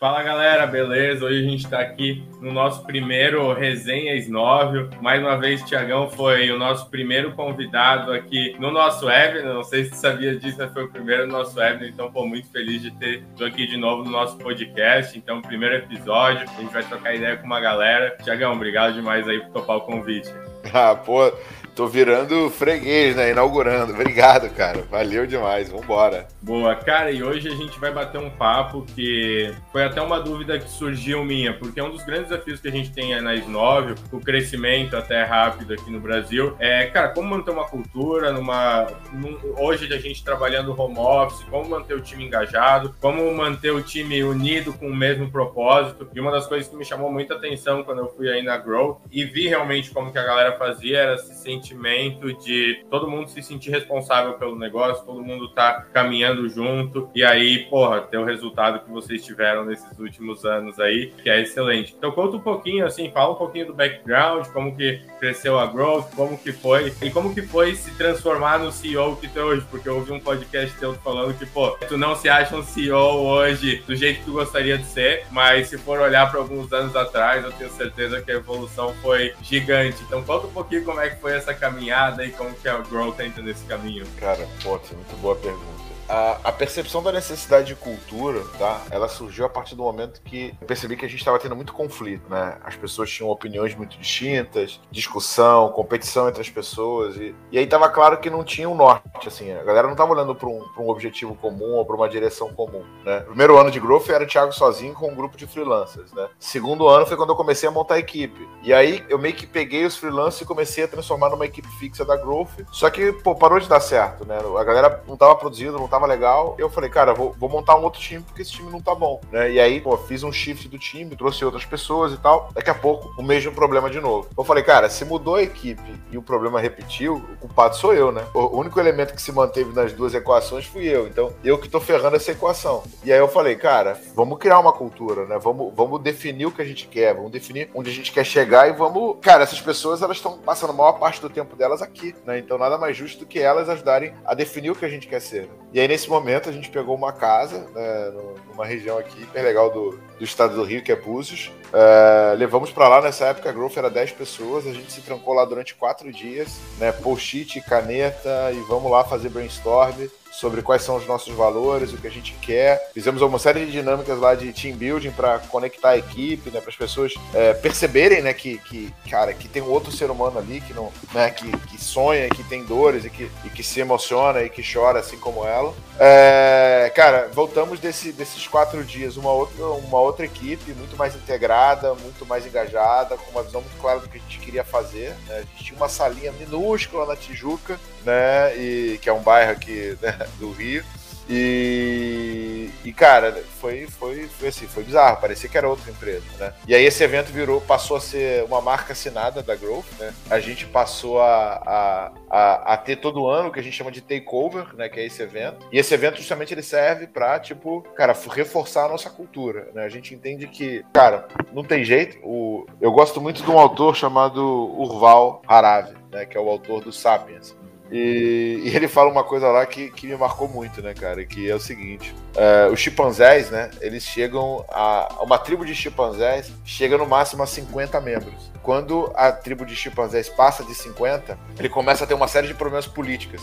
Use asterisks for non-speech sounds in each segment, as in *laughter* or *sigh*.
Fala galera, beleza? Hoje a gente está aqui no nosso primeiro Resenha Snóvio. Mais uma vez, Tiagão foi o nosso primeiro convidado aqui no nosso webinar. Não sei se sabia disso, mas foi o primeiro no nosso webinar. Então, pô, muito feliz de ter aqui de novo no nosso podcast. Então, primeiro episódio, a gente vai trocar ideia com uma galera. Tiagão, obrigado demais aí por topar o convite. *laughs* Ah, pô, Tô virando freguês, né? Inaugurando. Obrigado, cara. Valeu demais. Vambora. Boa, cara. E hoje a gente vai bater um papo que foi até uma dúvida que surgiu minha, porque é um dos grandes desafios que a gente tem na Snóvio, o crescimento até rápido aqui no Brasil, é, cara, como manter uma cultura numa. Num, hoje a gente trabalhando home office, como manter o time engajado, como manter o time unido com o mesmo propósito. E uma das coisas que me chamou muita atenção quando eu fui aí na Grow e vi realmente como que a galera fazia era se sentir sentimento de todo mundo se sentir responsável pelo negócio, todo mundo tá caminhando junto, e aí, porra, ter o resultado que vocês tiveram nesses últimos anos aí, que é excelente. Então conta um pouquinho, assim, fala um pouquinho do background, como que cresceu a Growth, como que foi, e como que foi se transformar no CEO que tu é hoje, porque eu ouvi um podcast teu falando que, pô, tu não se acha um CEO hoje do jeito que tu gostaria de ser, mas se for olhar para alguns anos atrás, eu tenho certeza que a evolução foi gigante. Então conta um pouquinho como é que foi essa caminhada e como que a Grow tá entrando nesse caminho? Cara, pô, muito boa pergunta a, a, percepção da necessidade de cultura, tá? Ela surgiu a partir do momento que eu percebi que a gente estava tendo muito conflito, né? As pessoas tinham opiniões muito distintas, discussão, competição entre as pessoas e, e aí estava claro que não tinha um norte, assim, a galera não estava olhando para um, um, objetivo comum ou para uma direção comum, né? Primeiro ano de Growth era o Thiago sozinho com um grupo de freelancers, né? Segundo ano foi quando eu comecei a montar a equipe e aí eu meio que peguei os freelancers e comecei a transformar numa equipe fixa da Growth, só que pô, parou de dar certo, né? A galera não estava produzindo, não estava tava legal. Eu falei, cara, vou, vou montar um outro time porque esse time não tá bom. Né? E aí, pô, fiz um shift do time, trouxe outras pessoas e tal. Daqui a pouco, o mesmo problema de novo. Eu falei, cara, se mudou a equipe e o problema repetiu, o culpado sou eu, né? O único elemento que se manteve nas duas equações fui eu. Então, eu que tô ferrando essa equação. E aí eu falei, cara, vamos criar uma cultura, né? Vamos, vamos definir o que a gente quer, vamos definir onde a gente quer chegar e vamos. Cara, essas pessoas elas estão passando a maior parte do tempo delas aqui, né? Então nada mais justo do que elas ajudarem a definir o que a gente quer ser. Né? E aí, nesse momento, a gente pegou uma casa, né, numa região aqui, hiper legal do, do estado do Rio, que é Búzios. É, levamos para lá, nessa época, a Growth era 10 pessoas, a gente se trancou lá durante quatro dias, né, post-it, caneta, e vamos lá fazer brainstorm sobre quais são os nossos valores, o que a gente quer. Fizemos uma série de dinâmicas lá de team building para conectar a equipe, né, para as pessoas é, perceberem, né, que, que, cara, que tem um outro ser humano ali que não, né, que, que sonha, que tem dores e que, e que se emociona e que chora assim como ela. É, cara, voltamos desse, desses quatro dias uma outra, uma outra equipe muito mais integrada, muito mais engajada, com uma visão muito clara do que a gente queria fazer. Né? A gente tinha uma salinha minúscula na Tijuca, né, e que é um bairro aqui né, do Rio. E, e cara, foi, foi, foi assim, foi bizarro, parecia que era outra empresa, né? E aí esse evento virou, passou a ser uma marca assinada da Growth, né? A gente passou a, a, a, a ter todo ano o que a gente chama de takeover, né? Que é esse evento. E esse evento justamente ele serve pra, tipo, cara, reforçar a nossa cultura, né? A gente entende que, cara, não tem jeito. O, eu gosto muito de um autor chamado Urval Haravi, né? Que é o autor do Sapiens. E, e, ele fala uma coisa lá que, que me marcou muito, né, cara? Que é o seguinte: é, os chimpanzés, né? Eles chegam a. Uma tribo de chimpanzés chega no máximo a 50 membros. Quando a tribo de chimpanzés passa de 50, ele começa a ter uma série de problemas políticos.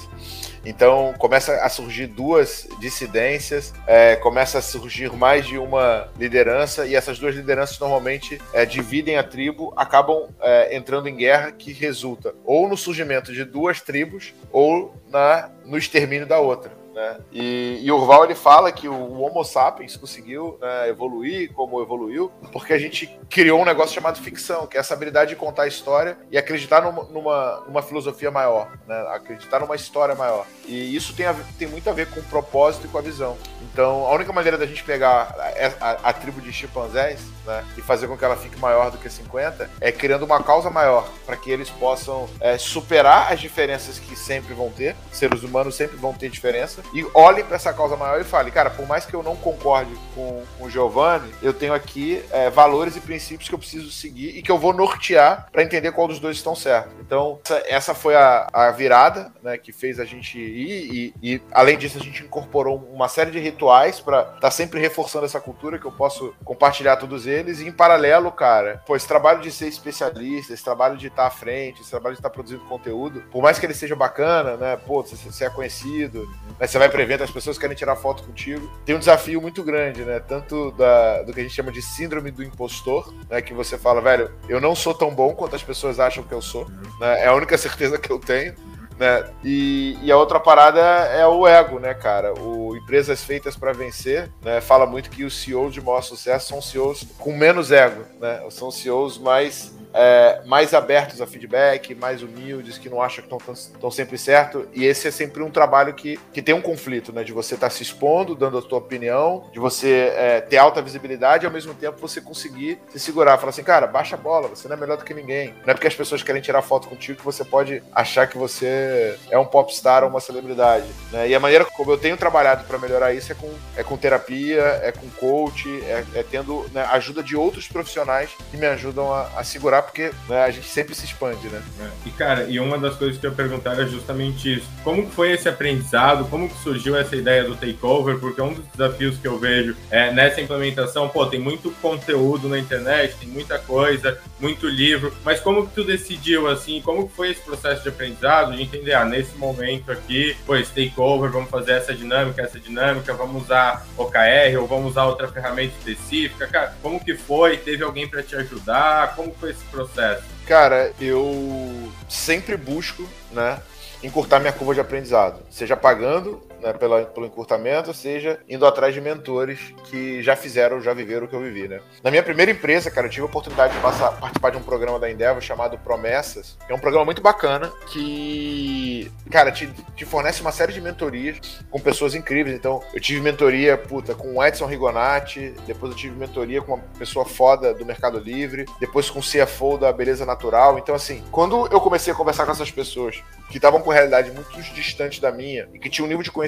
Então começa a surgir duas dissidências, é, começa a surgir mais de uma liderança, e essas duas lideranças normalmente é, dividem a tribo, acabam é, entrando em guerra, que resulta ou no surgimento de duas tribos ou na, no extermínio da outra. Né? E, e Urval ele fala que o Homo sapiens conseguiu né, evoluir como evoluiu porque a gente criou um negócio chamado ficção, que é essa habilidade de contar a história e acreditar numa, numa, numa filosofia maior, né? acreditar numa história maior. E isso tem, a, tem muito a ver com o propósito e com a visão. Então, a única maneira da gente pegar a, a, a tribo de chimpanzés né, e fazer com que ela fique maior do que 50 é criando uma causa maior para que eles possam é, superar as diferenças que sempre vão ter. Seres humanos sempre vão ter diferença, e olhem para essa causa maior e falem, cara, por mais que eu não concorde com, com o Giovanni, eu tenho aqui é, valores e princípios que eu preciso seguir e que eu vou nortear para entender qual dos dois estão certos. Então, essa, essa foi a, a, virada, né, que fez a gente ir e, e, além disso, a gente incorporou uma série de rituais para estar tá sempre reforçando essa cultura que eu posso compartilhar todos eles. E em paralelo, cara, pô, esse trabalho de ser especialista, esse trabalho de estar à frente, esse trabalho de estar produzindo conteúdo, por mais que ele seja bacana, né, pô, você, é conhecido, né, você vai para evento, as pessoas querem tirar foto contigo, tem um desafio muito grande, né, tanto da, do que a gente chama de síndrome do impostor, né, que você fala, velho, eu não sou tão bom quanto as pessoas acham que eu sou, né, é a única certeza que eu tenho, né? E, e, a outra parada é o ego, né, cara? O Empresas Feitas para Vencer né, fala muito que os CEOs de maior sucesso são CEOs com menos ego, né? São CEOs mais é, mais abertos a feedback, mais humildes, que não acham que estão sempre certo. E esse é sempre um trabalho que, que tem um conflito, né? De você estar tá se expondo, dando a sua opinião, de você é, ter alta visibilidade e ao mesmo tempo você conseguir se segurar. Falar assim, cara, baixa a bola, você não é melhor do que ninguém. Não é porque as pessoas querem tirar foto contigo que você pode achar que você é um popstar ou uma celebridade. Né? E a maneira como eu tenho trabalhado para melhorar isso é com, é com terapia, é com coach, é, é tendo né, ajuda de outros profissionais que me ajudam a, a segurar porque né, a gente sempre se expande, né? É. E, cara, e uma das coisas que eu perguntar era justamente isso. Como foi esse aprendizado? Como que surgiu essa ideia do takeover? Porque um dos desafios que eu vejo é nessa implementação, pô, tem muito conteúdo na internet, tem muita coisa, muito livro, mas como que tu decidiu, assim, como que foi esse processo de aprendizado, de entender, ah, nesse momento aqui, pô, esse takeover, vamos fazer essa dinâmica, essa dinâmica, vamos usar OKR ou vamos usar outra ferramenta específica, cara, como que foi? Teve alguém para te ajudar? Como foi esse processo? Cara, eu sempre busco, né, encurtar minha curva de aprendizado, seja pagando né, pela, pelo encurtamento, seja indo atrás de mentores que já fizeram, já viveram o que eu vivi, né? Na minha primeira empresa, cara, eu tive a oportunidade de passar, participar de um programa da Endeavor chamado Promessas, é um programa muito bacana que, cara, te, te fornece uma série de mentorias com pessoas incríveis. Então, eu tive mentoria, puta, com o Edson Rigonati, depois eu tive mentoria com uma pessoa foda do Mercado Livre, depois com o CFO da Beleza Natural. Então, assim, quando eu comecei a conversar com essas pessoas que estavam com realidade muito distante da minha e que tinham um nível de conhecimento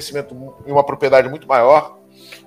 e uma propriedade muito maior,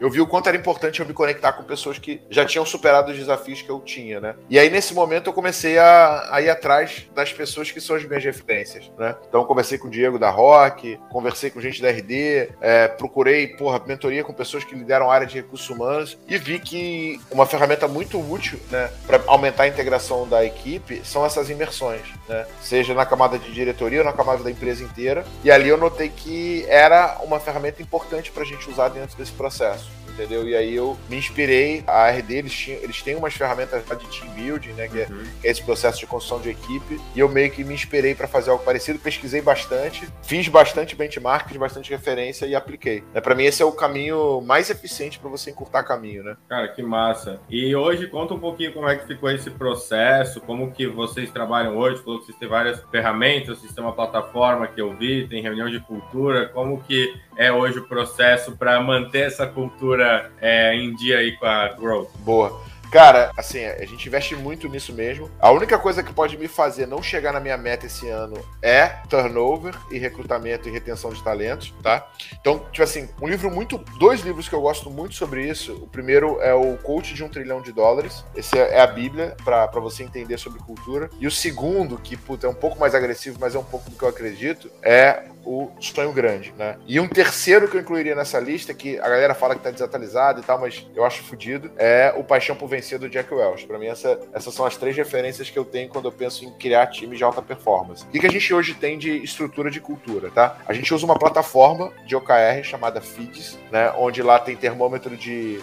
eu vi o quanto era importante eu me conectar com pessoas que já tinham superado os desafios que eu tinha, né? E aí, nesse momento, eu comecei a, a ir atrás das pessoas que são as minhas referências, né? Então, conversei com o Diego da Rock, conversei com gente da RD, é, procurei, porra, mentoria com pessoas que lideram a área de recursos humanos e vi que uma ferramenta muito útil, né, para aumentar a integração da equipe são essas imersões, né? Seja na camada de diretoria ou na camada da empresa inteira. E ali eu notei que era uma ferramenta importante para a gente usar dentro desse processo entendeu? E aí eu me inspirei, a RD, eles, tinham, eles têm umas ferramentas de team building, né, que, é, uhum. é, esse processo de construção de equipe, e eu meio que me inspirei para fazer algo parecido, pesquisei bastante, fiz bastante benchmark, fiz bastante referência e apliquei. Né, para mim esse é o caminho mais eficiente para você encurtar caminho, né? Cara, que massa. E hoje conta um pouquinho como é que ficou esse processo, como que vocês trabalham hoje, falou que vocês têm várias ferramentas, vocês têm uma plataforma que eu vi, tem reunião de cultura, como que é hoje o processo para manter essa cultura é, em dia aí com a Growth? Boa. Cara, assim, a gente investe muito nisso mesmo. A única coisa que pode me fazer não chegar na minha meta esse ano é turnover e recrutamento e retenção de talentos, tá? Então, tipo assim, um livro muito. Dois livros que eu gosto muito sobre isso. O primeiro é o Coach de um Trilhão de Dólares. Esse é a Bíblia para você entender sobre cultura. E o segundo, que puta, é um pouco mais agressivo, mas é um pouco do que eu acredito, é o Sonho Grande, né? E um terceiro que eu incluiria nessa lista, que a galera fala que tá desatualizado e tal, mas eu acho fodido, é o Paixão por Vencer do Jack Welch. Para mim, essa, essas são as três referências que eu tenho quando eu penso em criar times de alta performance. O que, que a gente hoje tem de estrutura de cultura, tá? A gente usa uma plataforma de OKR chamada Feeds, né? Onde lá tem termômetro de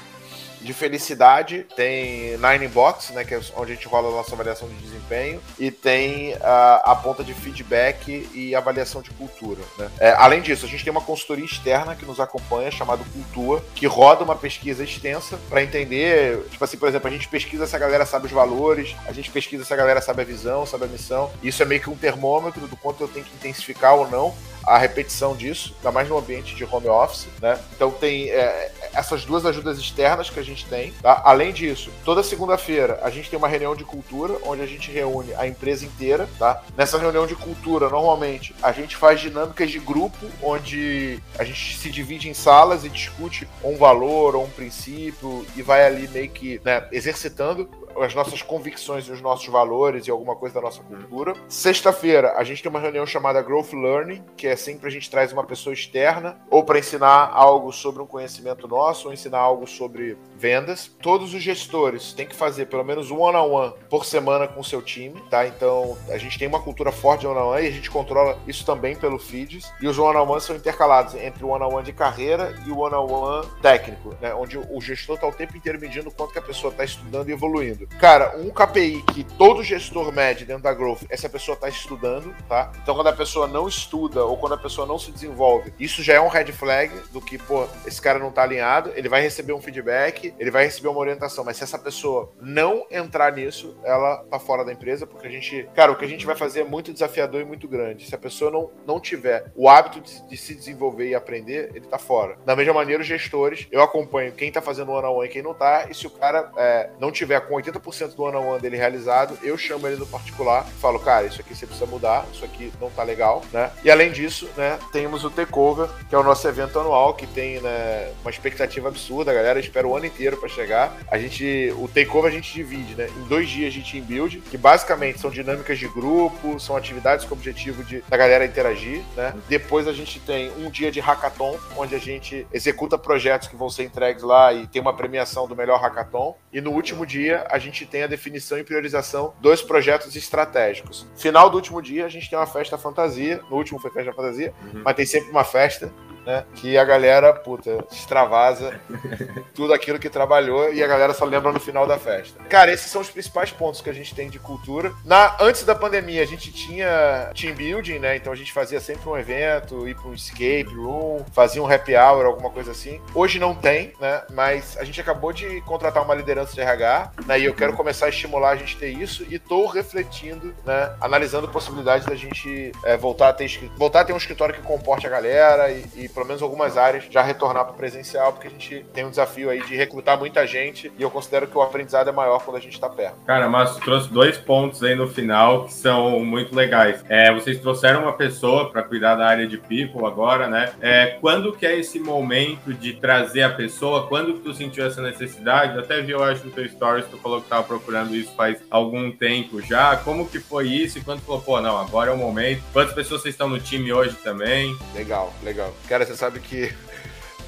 de felicidade, tem Nine Box, né, que é onde a gente rola a nossa avaliação de desempenho, e tem a, a ponta de feedback e avaliação de cultura. Né? É, além disso, a gente tem uma consultoria externa que nos acompanha, chamada Cultua, que roda uma pesquisa extensa para entender, tipo assim, por exemplo, a gente pesquisa se a galera sabe os valores, a gente pesquisa se a galera sabe a visão, sabe a missão. Isso é meio que um termômetro do quanto eu tenho que intensificar ou não a repetição disso, ainda mais no ambiente de home office, né? Então tem é, essas duas ajudas externas que a gente tem, tá? Além disso, toda segunda-feira a gente tem uma reunião de cultura, onde a gente reúne a empresa inteira, tá? Nessa reunião de cultura, normalmente, a gente faz dinâmicas de grupo, onde a gente se divide em salas e discute um valor ou um princípio e vai ali meio que né, exercitando as nossas convicções e os nossos valores e alguma coisa da nossa cultura. Sexta-feira, a gente tem uma reunião chamada Growth Learning, que é sempre a gente traz uma pessoa externa, ou para ensinar algo sobre um conhecimento nosso, ou ensinar algo sobre vendas. Todos os gestores têm que fazer pelo menos um one-on-one -on -one por semana com o seu time, tá? Então, a gente tem uma cultura forte de one-on-one -on -one e a gente controla isso também pelo feeds. E os one-on-one são intercalados entre o one-on-one de carreira e o one-on-one técnico, né? Onde o gestor está o tempo inteiro medindo o quanto que a pessoa está estudando e evoluindo. Cara, um KPI que todo gestor mede dentro da Growth é se a pessoa está estudando, tá? Então, quando a pessoa não estuda ou quando a pessoa não se desenvolve, isso já é um red flag do que, pô, esse cara não está alinhado, ele vai receber um feedback, ele vai receber uma orientação, mas se essa pessoa não entrar nisso, ela tá fora da empresa, porque a gente, cara, o que a gente vai fazer é muito desafiador e muito grande. Se a pessoa não, não tiver o hábito de, de se desenvolver e aprender, ele tá fora. Da mesma maneira, os gestores, eu acompanho quem tá fazendo one-on-one -on -one e quem não tá, e se o cara é, não tiver com 80% do one-on-one -on -one dele realizado, eu chamo ele no particular e falo, cara, isso aqui você precisa mudar, isso aqui não tá legal, né? E além disso, né, temos o Takeover, que é o nosso evento anual, que tem né, uma expectativa absurda, a galera espera o ano inteiro para chegar. A gente, o Takeover a gente divide, né, em dois dias de team build, que basicamente são dinâmicas de grupo, são atividades com o objetivo de da galera interagir, né? Depois a gente tem um dia de hackathon, onde a gente executa projetos que vão ser entregues lá e tem uma premiação do melhor hackathon. E no último dia a gente tem a definição e priorização dos projetos estratégicos. Final do último dia a gente tem uma festa fantasia, no último foi festa fantasia, uhum. mas tem sempre uma festa né? Que a galera, puta, extravasa tudo aquilo que trabalhou e a galera só lembra no final da festa. Cara, esses são os principais pontos que a gente tem de cultura. Na, antes da pandemia, a gente tinha team building, né? Então a gente fazia sempre um evento, ir para um escape room, fazia um happy hour, alguma coisa assim. Hoje não tem, né? Mas a gente acabou de contratar uma liderança de RH, né? E eu quero começar a estimular a gente ter isso e tô refletindo, né? Analisando possibilidades da gente é, voltar a ter voltar a ter um escritório que comporte a galera e, e pelo menos algumas áreas, já retornar para o presencial, porque a gente tem um desafio aí de recrutar muita gente e eu considero que o aprendizado é maior quando a gente está perto. Cara, mas tu trouxe dois pontos aí no final que são muito legais. É, vocês trouxeram uma pessoa para cuidar da área de people agora, né? É, quando que é esse momento de trazer a pessoa? Quando que tu sentiu essa necessidade? Eu até vi, eu acho, no teu stories, tu falou que tava procurando isso faz algum tempo já. Como que foi isso? E quando tu falou, pô, não, agora é o momento. Quantas pessoas vocês estão no time hoje também? Legal, legal. Cara, você sabe que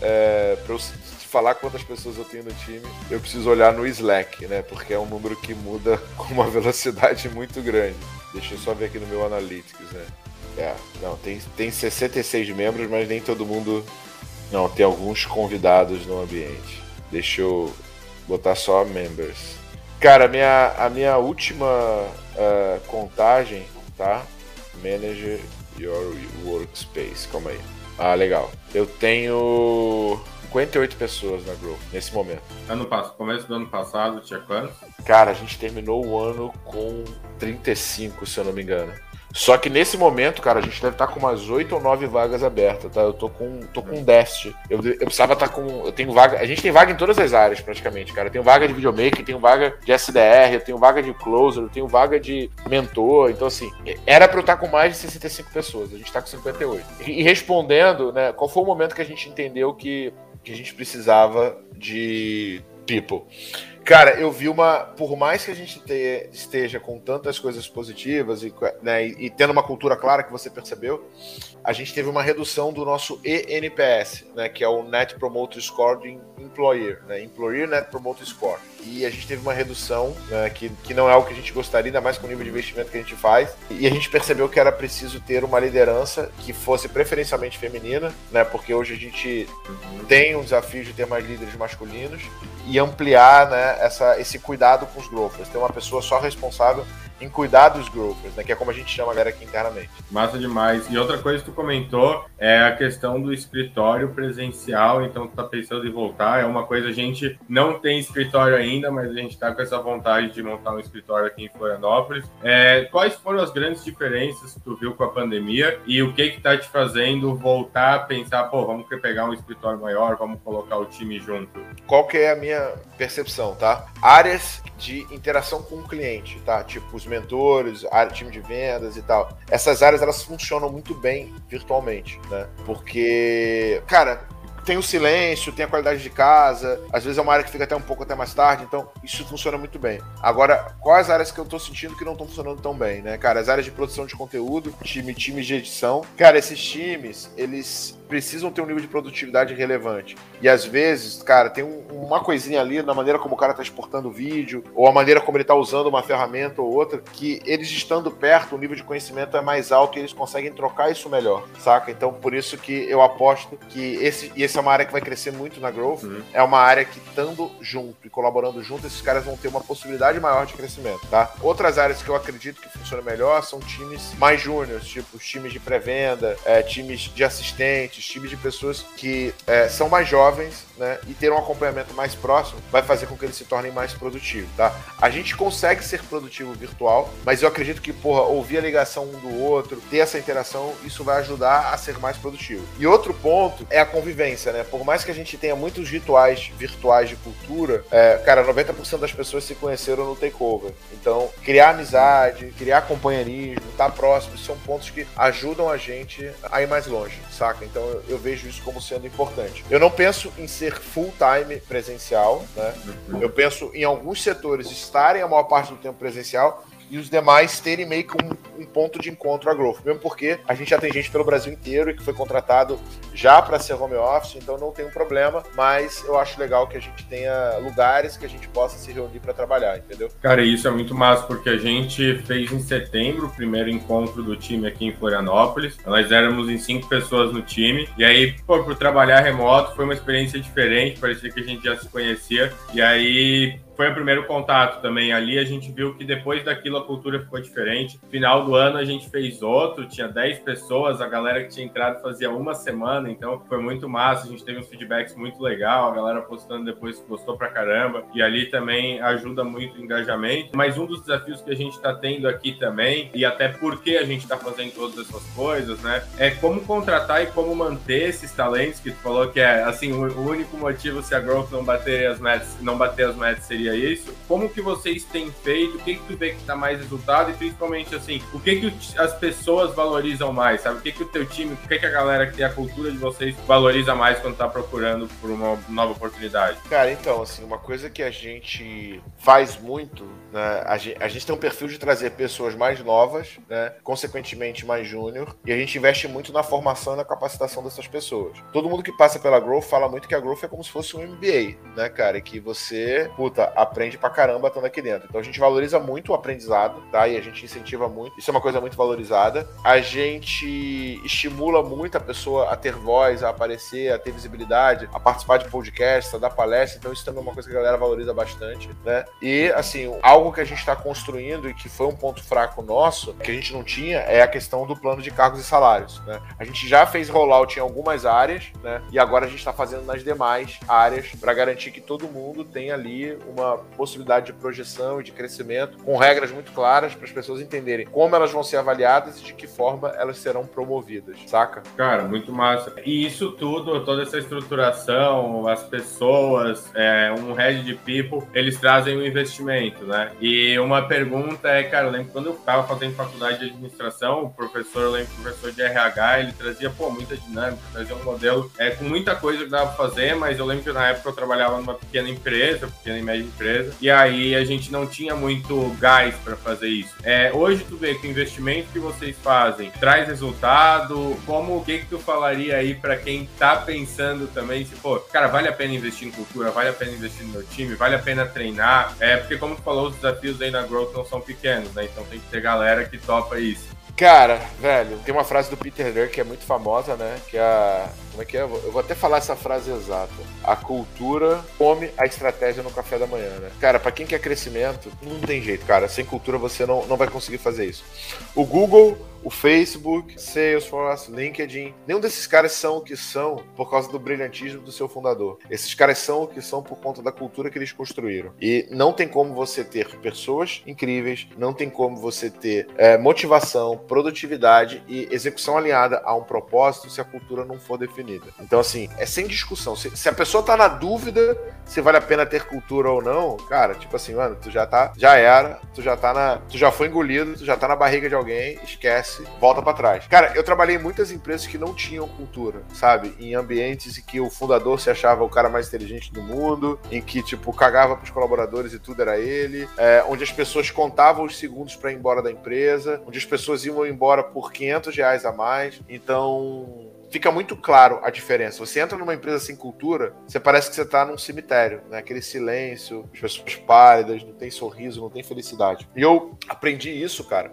é, para eu falar quantas pessoas eu tenho no time, eu preciso olhar no Slack, né? Porque é um número que muda *laughs* com uma velocidade muito grande. Deixa eu só ver aqui no meu Analytics, né? É, não, tem, tem 66 membros, mas nem todo mundo. Não, tem alguns convidados no ambiente. Deixa eu botar só members. Cara, a minha, a minha última uh, contagem, tá? Manager your workspace. Calma aí. Ah, legal. Eu tenho 58 pessoas na Grow nesse momento. Ano passado, começo do ano passado, tinha quantos? Cara, a gente terminou o ano com 35, se eu não me engano. Só que nesse momento, cara, a gente deve estar com umas 8 ou 9 vagas abertas, tá? Eu tô com, tô com um déficit. Eu, eu precisava estar com. Eu tenho vaga. A gente tem vaga em todas as áreas, praticamente, cara. Eu tenho vaga de videomaker, tenho vaga de SDR, eu tenho vaga de closer, eu tenho vaga de mentor. Então, assim, era pra eu estar com mais de 65 pessoas. A gente tá com 58. E, e respondendo, né, qual foi o momento que a gente entendeu que, que a gente precisava de people? Cara, eu vi uma. Por mais que a gente te, esteja com tantas coisas positivas e, né, e, e, tendo uma cultura clara que você percebeu, a gente teve uma redução do nosso ENPS, né, que é o Net Promoter Score de Employer, né, Employer Net Promoter Score. E a gente teve uma redução, né, que, que não é o que a gente gostaria, ainda mais com o nível de investimento que a gente faz. E a gente percebeu que era preciso ter uma liderança que fosse preferencialmente feminina, né, porque hoje a gente tem um desafio de ter mais líderes masculinos e ampliar né, essa, esse cuidado com os growthers. Ter uma pessoa só responsável em cuidar dos growers, né? Que é como a gente chama a galera aqui internamente. Massa demais. E outra coisa que tu comentou é a questão do escritório presencial, então tu tá pensando em voltar, é uma coisa a gente não tem escritório ainda, mas a gente tá com essa vontade de montar um escritório aqui em Florianópolis. É, quais foram as grandes diferenças que tu viu com a pandemia e o que que tá te fazendo voltar a pensar, pô, vamos pegar um escritório maior, vamos colocar o time junto? Qual que é a minha percepção, tá? Áreas de interação com o cliente, tá? Tipo os mentores, área, time de vendas e tal. Essas áreas elas funcionam muito bem virtualmente, né? Porque, cara, tem o silêncio, tem a qualidade de casa, às vezes é uma área que fica até um pouco até mais tarde, então isso funciona muito bem. Agora, quais áreas que eu tô sentindo que não estão funcionando tão bem, né, cara? As áreas de produção de conteúdo, time, times de edição. Cara, esses times, eles precisam ter um nível de produtividade relevante. E às vezes, cara, tem um, uma coisinha ali na maneira como o cara está exportando o vídeo, ou a maneira como ele está usando uma ferramenta ou outra, que eles estando perto, o nível de conhecimento é mais alto e eles conseguem trocar isso melhor, saca? Então, por isso que eu aposto que esse, e essa é uma área que vai crescer muito na Growth, uhum. é uma área que estando junto e colaborando junto, esses caras vão ter uma possibilidade maior de crescimento, tá? Outras áreas que eu acredito que funcionam melhor são times mais júniores, tipo os times de pré-venda, é, times de assistentes, times de pessoas que é, são mais jovens, né? E ter um acompanhamento mais próximo vai fazer com que eles se tornem mais produtivos, tá? A gente consegue ser produtivo virtual, mas eu acredito que, porra, ouvir a ligação um do outro, ter essa interação, isso vai ajudar a ser mais produtivo. E outro ponto é a convivência, né? Por mais que a gente tenha muitos rituais virtuais de cultura, é, cara, 90% das pessoas se conheceram no takeover. Então, criar amizade, criar companheirismo, estar tá próximo, são pontos que ajudam a gente a ir mais longe, saca? Então, eu vejo isso como sendo importante. Eu não penso em ser full time presencial, né? Eu penso em alguns setores estarem a maior parte do tempo presencial e os demais terem meio que um, um, ponto de encontro a growth. Mesmo porque a gente já tem gente pelo Brasil inteiro e que foi contratado já para ser home office, então não tem um problema, mas eu acho legal que a gente tenha lugares que a gente possa se reunir para trabalhar, entendeu? Cara, isso é muito massa, porque a gente fez em setembro o primeiro encontro do time aqui em Florianópolis. Nós éramos em cinco pessoas no time, e aí, pô, por trabalhar remoto foi uma experiência diferente, parecia que a gente já se conhecia, e aí foi o primeiro contato também ali. A gente viu que depois daquilo a cultura ficou diferente. Final do ano a gente fez outro, tinha 10 pessoas, a galera que tinha entrado fazia uma semana, então foi muito massa. A gente teve uns feedbacks muito legal, a galera postando depois gostou pra caramba. E ali também ajuda muito o engajamento. Mas um dos desafios que a gente está tendo aqui também, e até porque a gente está fazendo todas essas coisas, né, é como contratar e como manter esses talentos que tu falou que é assim, o único motivo se a Growth não bater as metas, não bater as metas seria seria isso. Como que vocês têm feito? O que que tu vê que dá mais resultado? E principalmente, assim, o que que as pessoas valorizam mais, sabe? O que que o teu time, o que que a galera que tem a cultura de vocês valoriza mais quando tá procurando por uma nova oportunidade? Cara, então, assim, uma coisa que a gente faz muito, né? A gente, a gente tem um perfil de trazer pessoas mais novas, né? Consequentemente, mais júnior. E a gente investe muito na formação e na capacitação dessas pessoas. Todo mundo que passa pela Growth fala muito que a Growth é como se fosse um MBA, né, cara? E que você, puta, aprende pra caramba estando aqui dentro. Então a gente valoriza muito o aprendizado, tá? E a gente incentiva muito. Isso é uma coisa muito valorizada. A gente estimula muito a pessoa a ter voz, a aparecer, a ter visibilidade, a participar de podcasts, a dar palestra. Então isso também é uma coisa que a galera valoriza bastante, né? E, assim, algo que a gente está construindo e que foi um ponto fraco nosso, que a gente não tinha, é a questão do plano de cargos e salários, né? A gente já fez rollout em algumas áreas, né? E agora a gente está fazendo nas demais áreas para garantir que todo mundo tenha ali uma possibilidade de projeção e de crescimento, com regras muito claras para as pessoas entenderem como elas vão ser avaliadas e de que forma elas serão promovidas, saca? Cara, muito massa. E isso tudo, toda essa estruturação, as pessoas, é, um head de people, eles trazem um investimento, né? E uma pergunta é, cara, eu lembro quando eu estava fazendo faculdade de administração, o professor, eu lembro, o professor de RH, ele trazia, pô, muita dinâmica, trazia um modelo é, com muita coisa que dava pra fazer, mas eu lembro que na época eu trabalhava numa pequena empresa, pequena e média empresa, e aí a gente não tinha muito gás para fazer isso. É, hoje tu vê que o investimento que vocês fazem traz resultado, como o que que tu falaria aí para quem tá pensando também, se, pô, cara, vale a pena investir em cultura, vale a pena investir no meu time, vale a pena treinar, é, porque como tu falou, os desafios aí na Growth não são pequenos, né, então tem que ter galera que topa isso. Cara, velho, tem uma frase do Peter Drucker que é muito famosa, né? Que é a. Como é que é? Eu vou até falar essa frase exata. A cultura come a estratégia no café da manhã, né? Cara, para quem quer crescimento, não tem jeito, cara. Sem cultura você não, não vai conseguir fazer isso. O Google o Facebook, Salesforce, LinkedIn, nenhum desses caras são o que são por causa do brilhantismo do seu fundador. Esses caras são o que são por conta da cultura que eles construíram. E não tem como você ter pessoas incríveis, não tem como você ter é, motivação, produtividade e execução alinhada a um propósito se a cultura não for definida. Então, assim, é sem discussão. Se, se a pessoa tá na dúvida se vale a pena ter cultura ou não, cara, tipo assim, mano, tu já tá, já era, tu já tá na, tu já foi engolido, tu já tá na barriga de alguém, esquece volta para trás. Cara, eu trabalhei em muitas empresas que não tinham cultura, sabe? Em ambientes em que o fundador se achava o cara mais inteligente do mundo, em que, tipo, cagava pros colaboradores e tudo era ele, é, onde as pessoas contavam os segundos para ir embora da empresa, onde as pessoas iam embora por 500 reais a mais. Então, fica muito claro a diferença. Você entra numa empresa sem cultura, você parece que você está num cemitério, né? Aquele silêncio, as pessoas pálidas, não tem sorriso, não tem felicidade. E eu aprendi isso, cara,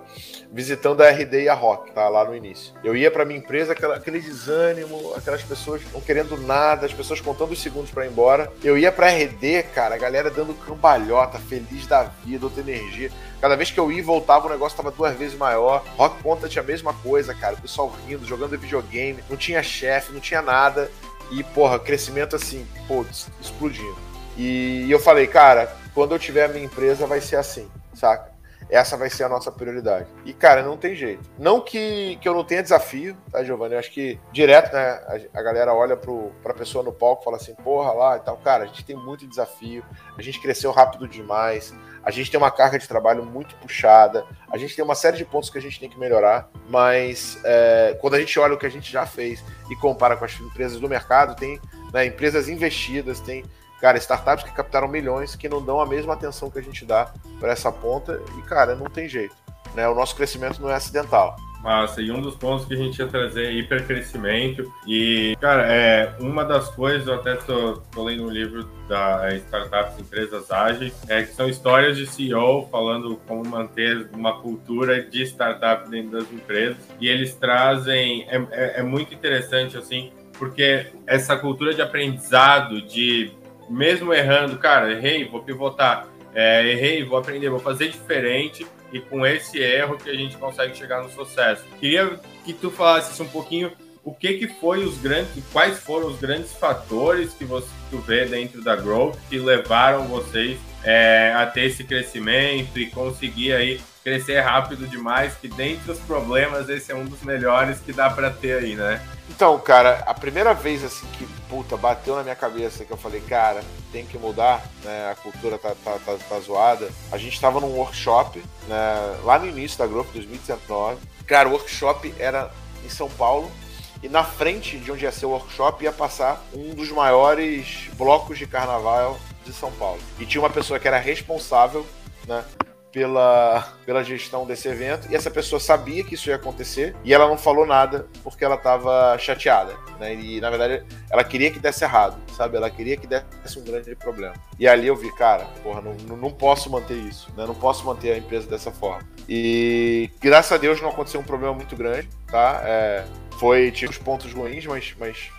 visitando a RD e a Rock, tá? Lá no início. Eu ia para minha empresa, aquela, aquele desânimo, aquelas pessoas não querendo nada, as pessoas contando os segundos para ir embora. Eu ia pra RD, cara, a galera dando cambalhota, feliz da vida, outra energia. Cada vez que eu ia e voltava, o negócio tava duas vezes maior. Rock Content a mesma coisa, cara. O pessoal rindo, jogando videogame. Não tinha chefe, não tinha nada. E, porra, crescimento assim, putz, explodindo. E eu falei, cara, quando eu tiver a minha empresa vai ser assim, saca? essa vai ser a nossa prioridade. E, cara, não tem jeito. Não que, que eu não tenha desafio, tá, Giovanni? Eu acho que direto, né, a, a galera olha pro, pra pessoa no palco e fala assim, porra lá e tal. Cara, a gente tem muito desafio, a gente cresceu rápido demais, a gente tem uma carga de trabalho muito puxada, a gente tem uma série de pontos que a gente tem que melhorar, mas é, quando a gente olha o que a gente já fez e compara com as empresas do mercado, tem né, empresas investidas, tem Cara, startups que captaram milhões que não dão a mesma atenção que a gente dá para essa ponta e, cara, não tem jeito. Né? O nosso crescimento não é acidental. Massa, e um dos pontos que a gente ia trazer é hipercrescimento. E, cara, é, uma das coisas, eu até tô, tô lendo um livro da é, Startups Empresas Ágeis, é, que são histórias de CEO falando como manter uma cultura de startup dentro das empresas. E eles trazem, é, é, é muito interessante, assim, porque essa cultura de aprendizado, de mesmo errando, cara, errei, vou pivotar, é, errei, vou aprender, vou fazer diferente e com esse erro que a gente consegue chegar no sucesso. Queria que tu falasse um pouquinho o que que foi os grandes, quais foram os grandes fatores que você tu vê dentro da Growth que levaram vocês é, a ter esse crescimento e conseguir aí crescer rápido demais, que dentre os problemas esse é um dos melhores que dá para ter aí, né? Então, cara, a primeira vez assim que, puta, bateu na minha cabeça que eu falei, cara, tem que mudar, né? A cultura tá, tá, tá, tá zoada. A gente tava num workshop, né? Lá no início da Growth, 2019. Cara, o workshop era em São Paulo, e na frente de onde ia ser o workshop ia passar um dos maiores blocos de carnaval de São Paulo. E tinha uma pessoa que era responsável né, pela, pela gestão desse evento, e essa pessoa sabia que isso ia acontecer, e ela não falou nada porque ela estava chateada, né? E na verdade ela queria que desse errado, sabe? Ela queria que desse um grande problema. E ali eu vi, cara, porra, não, não posso manter isso, né? Não posso manter a empresa dessa forma. E graças a Deus não aconteceu um problema muito grande, tá? É, foi, tinha os pontos ruins, mas, mas,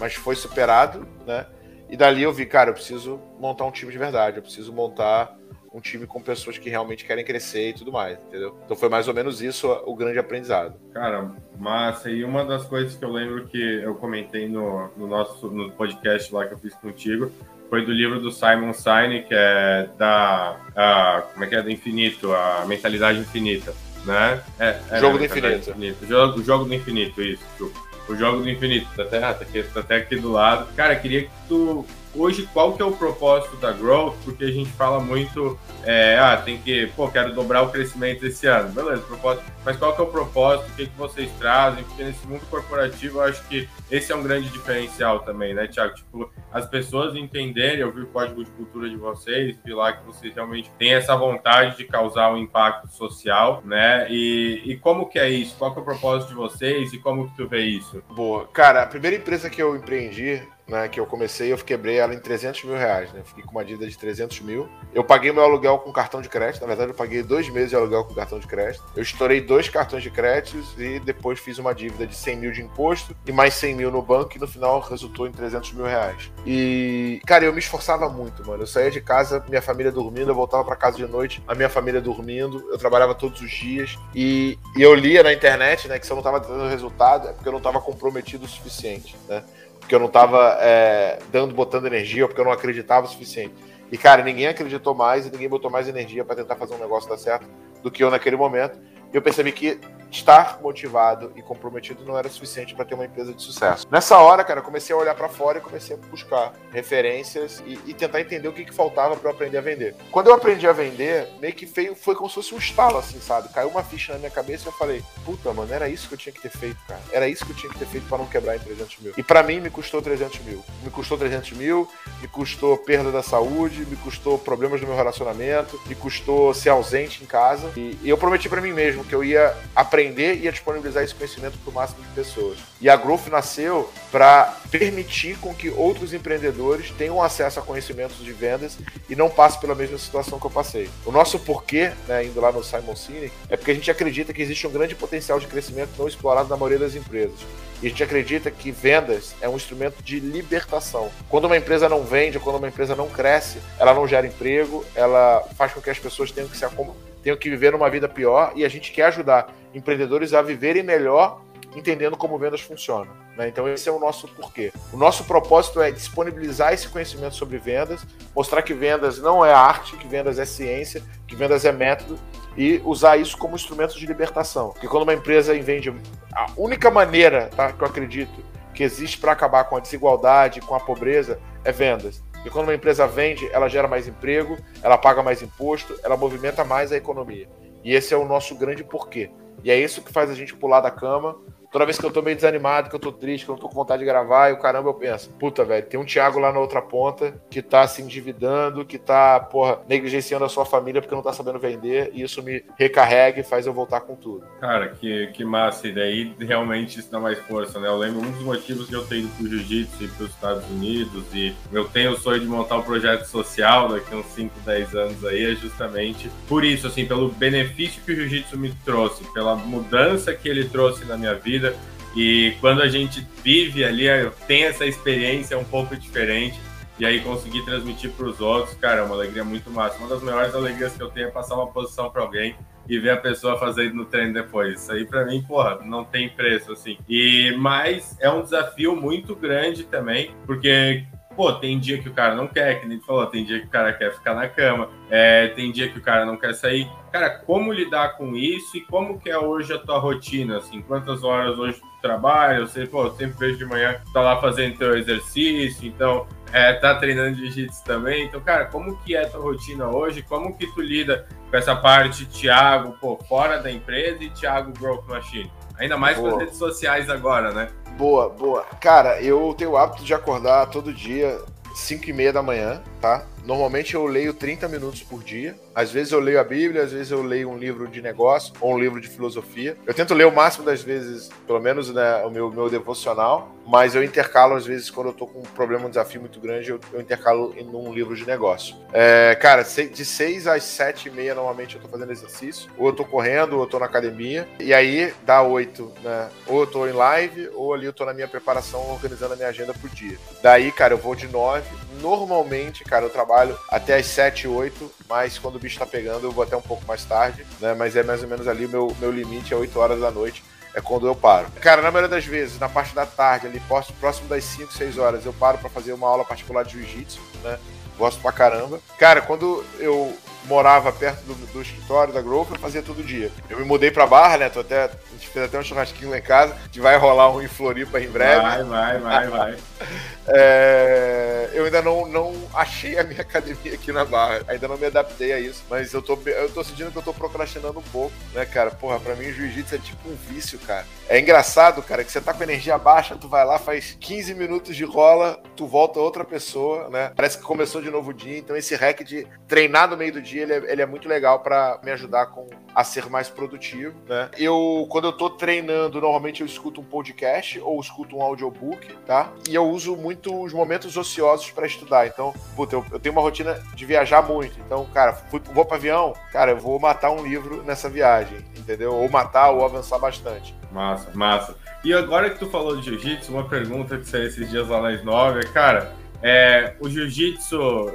mas foi superado, né? E dali eu vi, cara, eu preciso montar um time de verdade, eu preciso montar um time com pessoas que realmente querem crescer e tudo mais, entendeu? Então foi mais ou menos isso o grande aprendizado. Cara, massa. E uma das coisas que eu lembro que eu comentei no, no nosso no podcast lá que eu fiz contigo foi do livro do Simon Sinek, que é da. A, como é que é? Do infinito, a mentalidade infinita, né? É, é jogo do infinito. infinito. O, jogo, o jogo do infinito, isso. O jogo do infinito, tá até, tá, tá até aqui do lado. Cara, queria que tu hoje qual que é o propósito da Growth? Porque a gente fala muito, é, ah, tem que, pô, quero dobrar o crescimento esse ano. Beleza, propósito. Mas qual que é o propósito? O que, que vocês trazem? Porque nesse mundo corporativo eu acho que esse é um grande diferencial também, né, Tiago? Tipo, as pessoas entenderem, eu vi o código de cultura de vocês, vi lá que vocês realmente têm essa vontade de causar um impacto social, né? E, e como que é isso? Qual que é o propósito de vocês e como que tu vê isso? Boa. Cara, a primeira empresa que eu empreendi né, que eu comecei, eu quebrei ela em 300 mil reais, né? Fiquei com uma dívida de 300 mil. Eu paguei meu aluguel com cartão de crédito, na verdade eu paguei dois meses de aluguel com cartão de crédito. Eu estourei dois cartões de crédito e depois fiz uma dívida de 100 mil de imposto e mais 100 mil no banco e no final resultou em 300 mil reais. E, cara, eu me esforçava muito, mano. Eu saía de casa, minha família dormindo, eu voltava para casa de noite, a minha família dormindo, eu trabalhava todos os dias e, e eu lia na internet, né, que se eu não tava dando resultado é porque eu não tava comprometido o suficiente, né? Porque eu não tava é, dando, botando energia, porque eu não acreditava o suficiente. E, cara, ninguém acreditou mais e ninguém botou mais energia para tentar fazer um negócio dar certo do que eu naquele momento. E eu percebi que estar motivado e comprometido não era suficiente para ter uma empresa de sucesso. Nessa hora, cara, eu comecei a olhar para fora e comecei a buscar referências e, e tentar entender o que, que faltava para aprender a vender. Quando eu aprendi a vender, meio que foi, foi como se fosse um estalo, assim, sabe? Caiu uma ficha na minha cabeça e eu falei, puta, mano, era isso que eu tinha que ter feito, cara. Era isso que eu tinha que ter feito para não quebrar em 300 mil. E para mim me custou 300 mil. Me custou 300 mil, me custou perda da saúde, me custou problemas no meu relacionamento, me custou ser ausente em casa. E, e eu prometi para mim mesmo que eu ia aprender e ia disponibilizar esse conhecimento para o máximo de pessoas. E a Growth nasceu para permitir com que outros empreendedores tenham acesso a conhecimentos de vendas e não passem pela mesma situação que eu passei. O nosso porquê, né, indo lá no Simon Sinek, é porque a gente acredita que existe um grande potencial de crescimento não explorado na maioria das empresas. E a gente acredita que vendas é um instrumento de libertação. Quando uma empresa não vende, quando uma empresa não cresce, ela não gera emprego, ela faz com que as pessoas tenham que se tenham que viver numa vida pior e a gente quer ajudar empreendedores a viverem melhor entendendo como vendas funcionam. Né? Então, esse é o nosso porquê. O nosso propósito é disponibilizar esse conhecimento sobre vendas, mostrar que vendas não é arte, que vendas é ciência, que vendas é método e usar isso como instrumento de libertação. Porque quando uma empresa vende, a única maneira tá, que eu acredito que existe para acabar com a desigualdade, com a pobreza, é vendas. E quando uma empresa vende, ela gera mais emprego, ela paga mais imposto, ela movimenta mais a economia. E esse é o nosso grande porquê. E é isso que faz a gente pular da cama, Toda vez que eu tô meio desanimado, que eu tô triste, que eu não tô com vontade de gravar, e o caramba eu penso, puta, velho, tem um Thiago lá na outra ponta que tá se endividando, que tá, porra, negligenciando a sua família porque não tá sabendo vender, e isso me recarrega e faz eu voltar com tudo. Cara, que, que massa, e daí realmente isso dá mais força, né? Eu lembro um dos motivos que eu tenho ido pro jiu-jitsu e pros Estados Unidos, e eu tenho o sonho de montar um projeto social daqui uns 5, 10 anos aí, é justamente por isso, assim, pelo benefício que o jiu-jitsu me trouxe, pela mudança que ele trouxe na minha vida vida. E quando a gente vive ali, tem essa experiência um pouco diferente. E aí conseguir transmitir para os outros, cara, é uma alegria muito massa. Uma das maiores alegrias que eu tenho é passar uma posição para alguém e ver a pessoa fazendo no treino depois. Isso aí para mim, porra, não tem preço assim. E mas é um desafio muito grande também, porque pô, tem dia que o cara não quer, que nem falou, tem dia que o cara quer ficar na cama, é, tem dia que o cara não quer sair. Cara, como lidar com isso e como que é hoje a tua rotina, assim, quantas horas hoje tu trabalha? Eu sei, pô, eu sempre vejo de manhã tu tá lá fazendo teu exercício, então é, tá treinando jiu-jitsu também. Então, cara, como que é a tua rotina hoje? Como que tu lida com essa parte, Thiago, pô, fora da empresa e Thiago Growth Machine? Ainda mais Boa. com as redes sociais agora, né? Boa, boa. Cara, eu tenho o hábito de acordar todo dia, 5 e meia da manhã, tá? Normalmente eu leio 30 minutos por dia. Às vezes eu leio a Bíblia, às vezes eu leio um livro de negócio ou um livro de filosofia. Eu tento ler o máximo das vezes, pelo menos né, o meu, meu devocional, mas eu intercalo às vezes quando eu tô com um problema, um desafio muito grande, eu, eu intercalo em um livro de negócio. É, cara, de 6 às 7 e meia normalmente eu tô fazendo exercício, ou eu tô correndo, ou eu tô na academia, e aí dá 8, né? Ou eu tô em live, ou ali eu tô na minha preparação, organizando a minha agenda pro dia. Daí, cara, eu vou de 9. Normalmente, cara, eu trabalho até as 7, 8, mas quando o bicho tá pegando, eu vou até um pouco mais tarde, né? Mas é mais ou menos ali o meu, meu limite, é 8 horas da noite. É quando eu paro. Cara, na maioria das vezes, na parte da tarde, ali próximo das 5, 6 horas, eu paro para fazer uma aula particular de jiu-jitsu, né? Gosto pra caramba. Cara, quando eu morava perto do, do, escritório da Growth, eu fazia todo dia. Eu me mudei pra Barra, né? Tô até, a gente fez até um churrasquinho lá em casa, que vai rolar um em Floripa em breve. Vai, vai, vai, vai. *laughs* é, eu ainda não, não achei a minha *laughs* academia aqui na Barra, ainda não me adaptei a isso, mas eu tô, eu tô sentindo que eu tô procrastinando um pouco, né, cara? Porra, pra mim jiu-jitsu é tipo um vício, cara. É engraçado, cara, que você tá com energia baixa, tu vai lá, faz 15 minutos de rola, tu volta outra pessoa, né? Parece que começou de novo o dia, então esse hack de treinar no meio do dia ele é, ele é muito legal para me ajudar com, a ser mais produtivo, né? Eu, quando eu tô treinando, normalmente eu escuto um podcast ou escuto um audiobook, tá? E eu uso muito muito os momentos ociosos para estudar. Então, puta, eu, eu, tenho uma rotina de viajar muito. Então, cara, fui, vou para avião, cara, eu vou matar um livro nessa viagem, entendeu? Ou matar ou avançar bastante. Massa, massa. E agora que tu falou de jiu-jitsu, uma pergunta que saiu esses dias lá nas nove, cara, é, o jiu-jitsu,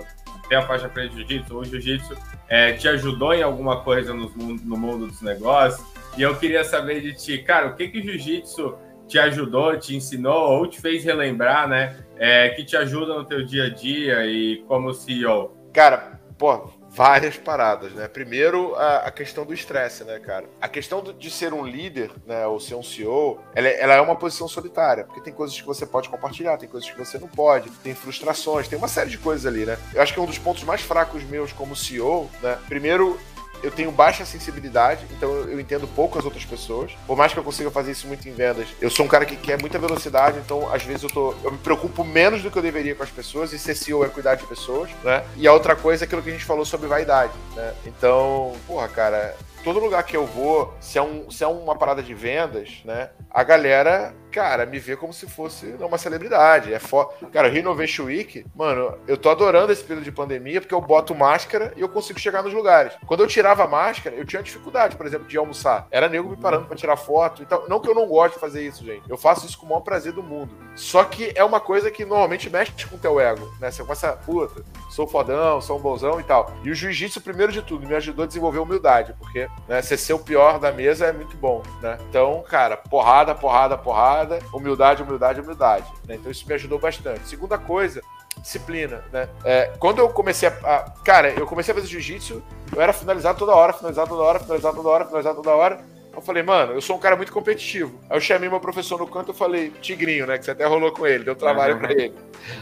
tem a faixa preta de jiu-jitsu, o jiu-jitsu é, te ajudou em alguma coisa no, no mundo dos negócios? E eu queria saber de ti, cara, o que que o jiu-jitsu te ajudou, te ensinou ou te fez relembrar, né? É, que te ajuda no teu dia a dia e como CEO? Cara, pô, várias paradas, né? Primeiro, a, a questão do estresse, né, cara? A questão do, de ser um líder, né, ou ser um CEO, ela, ela, é uma posição solitária, porque tem coisas que você pode compartilhar, tem coisas que você não pode, tem frustrações, tem uma série de coisas ali, né? Eu acho que é um dos pontos mais fracos meus como CEO, né? Primeiro, eu tenho baixa sensibilidade, então eu entendo pouco as outras pessoas. Por mais que eu consiga fazer isso muito em vendas, eu sou um cara que quer muita velocidade, então às vezes eu tô. Eu me preocupo menos do que eu deveria com as pessoas, e ser CEO é cuidar de pessoas, né? E a outra coisa é aquilo que a gente falou sobre vaidade, né? Então, porra, cara, todo lugar que eu vou, se é, um, se é uma parada de vendas, né? A galera, cara, me vê como se fosse uma celebridade. É fo... Cara, Renovation Week, mano, eu tô adorando esse período de pandemia porque eu boto máscara e eu consigo chegar nos lugares. Quando eu tirava a máscara, eu tinha dificuldade, por exemplo, de almoçar. Era nego me parando para tirar foto. Então, não que eu não goste de fazer isso, gente. Eu faço isso com o maior prazer do mundo. Só que é uma coisa que normalmente mexe com o teu ego, né? Você começa, puta, sou fodão, sou um bonzão e tal. E o jiu-jitsu, primeiro de tudo, me ajudou a desenvolver humildade, porque né, você ser o pior da mesa é muito bom, né? Então, cara, porrada, porrada, porrada, humildade, humildade, humildade. Né? Então isso me ajudou bastante. Segunda coisa, disciplina, né? É, quando eu comecei a, a, Cara, eu comecei a fazer jiu-jitsu, eu era finalizado toda hora, finalizado toda hora, finalizado toda hora, finalizado toda hora. Eu falei, mano, eu sou um cara muito competitivo. Aí eu chamei meu professor no canto e falei, Tigrinho, né? Que você até rolou com ele, deu trabalho uhum. pra ele.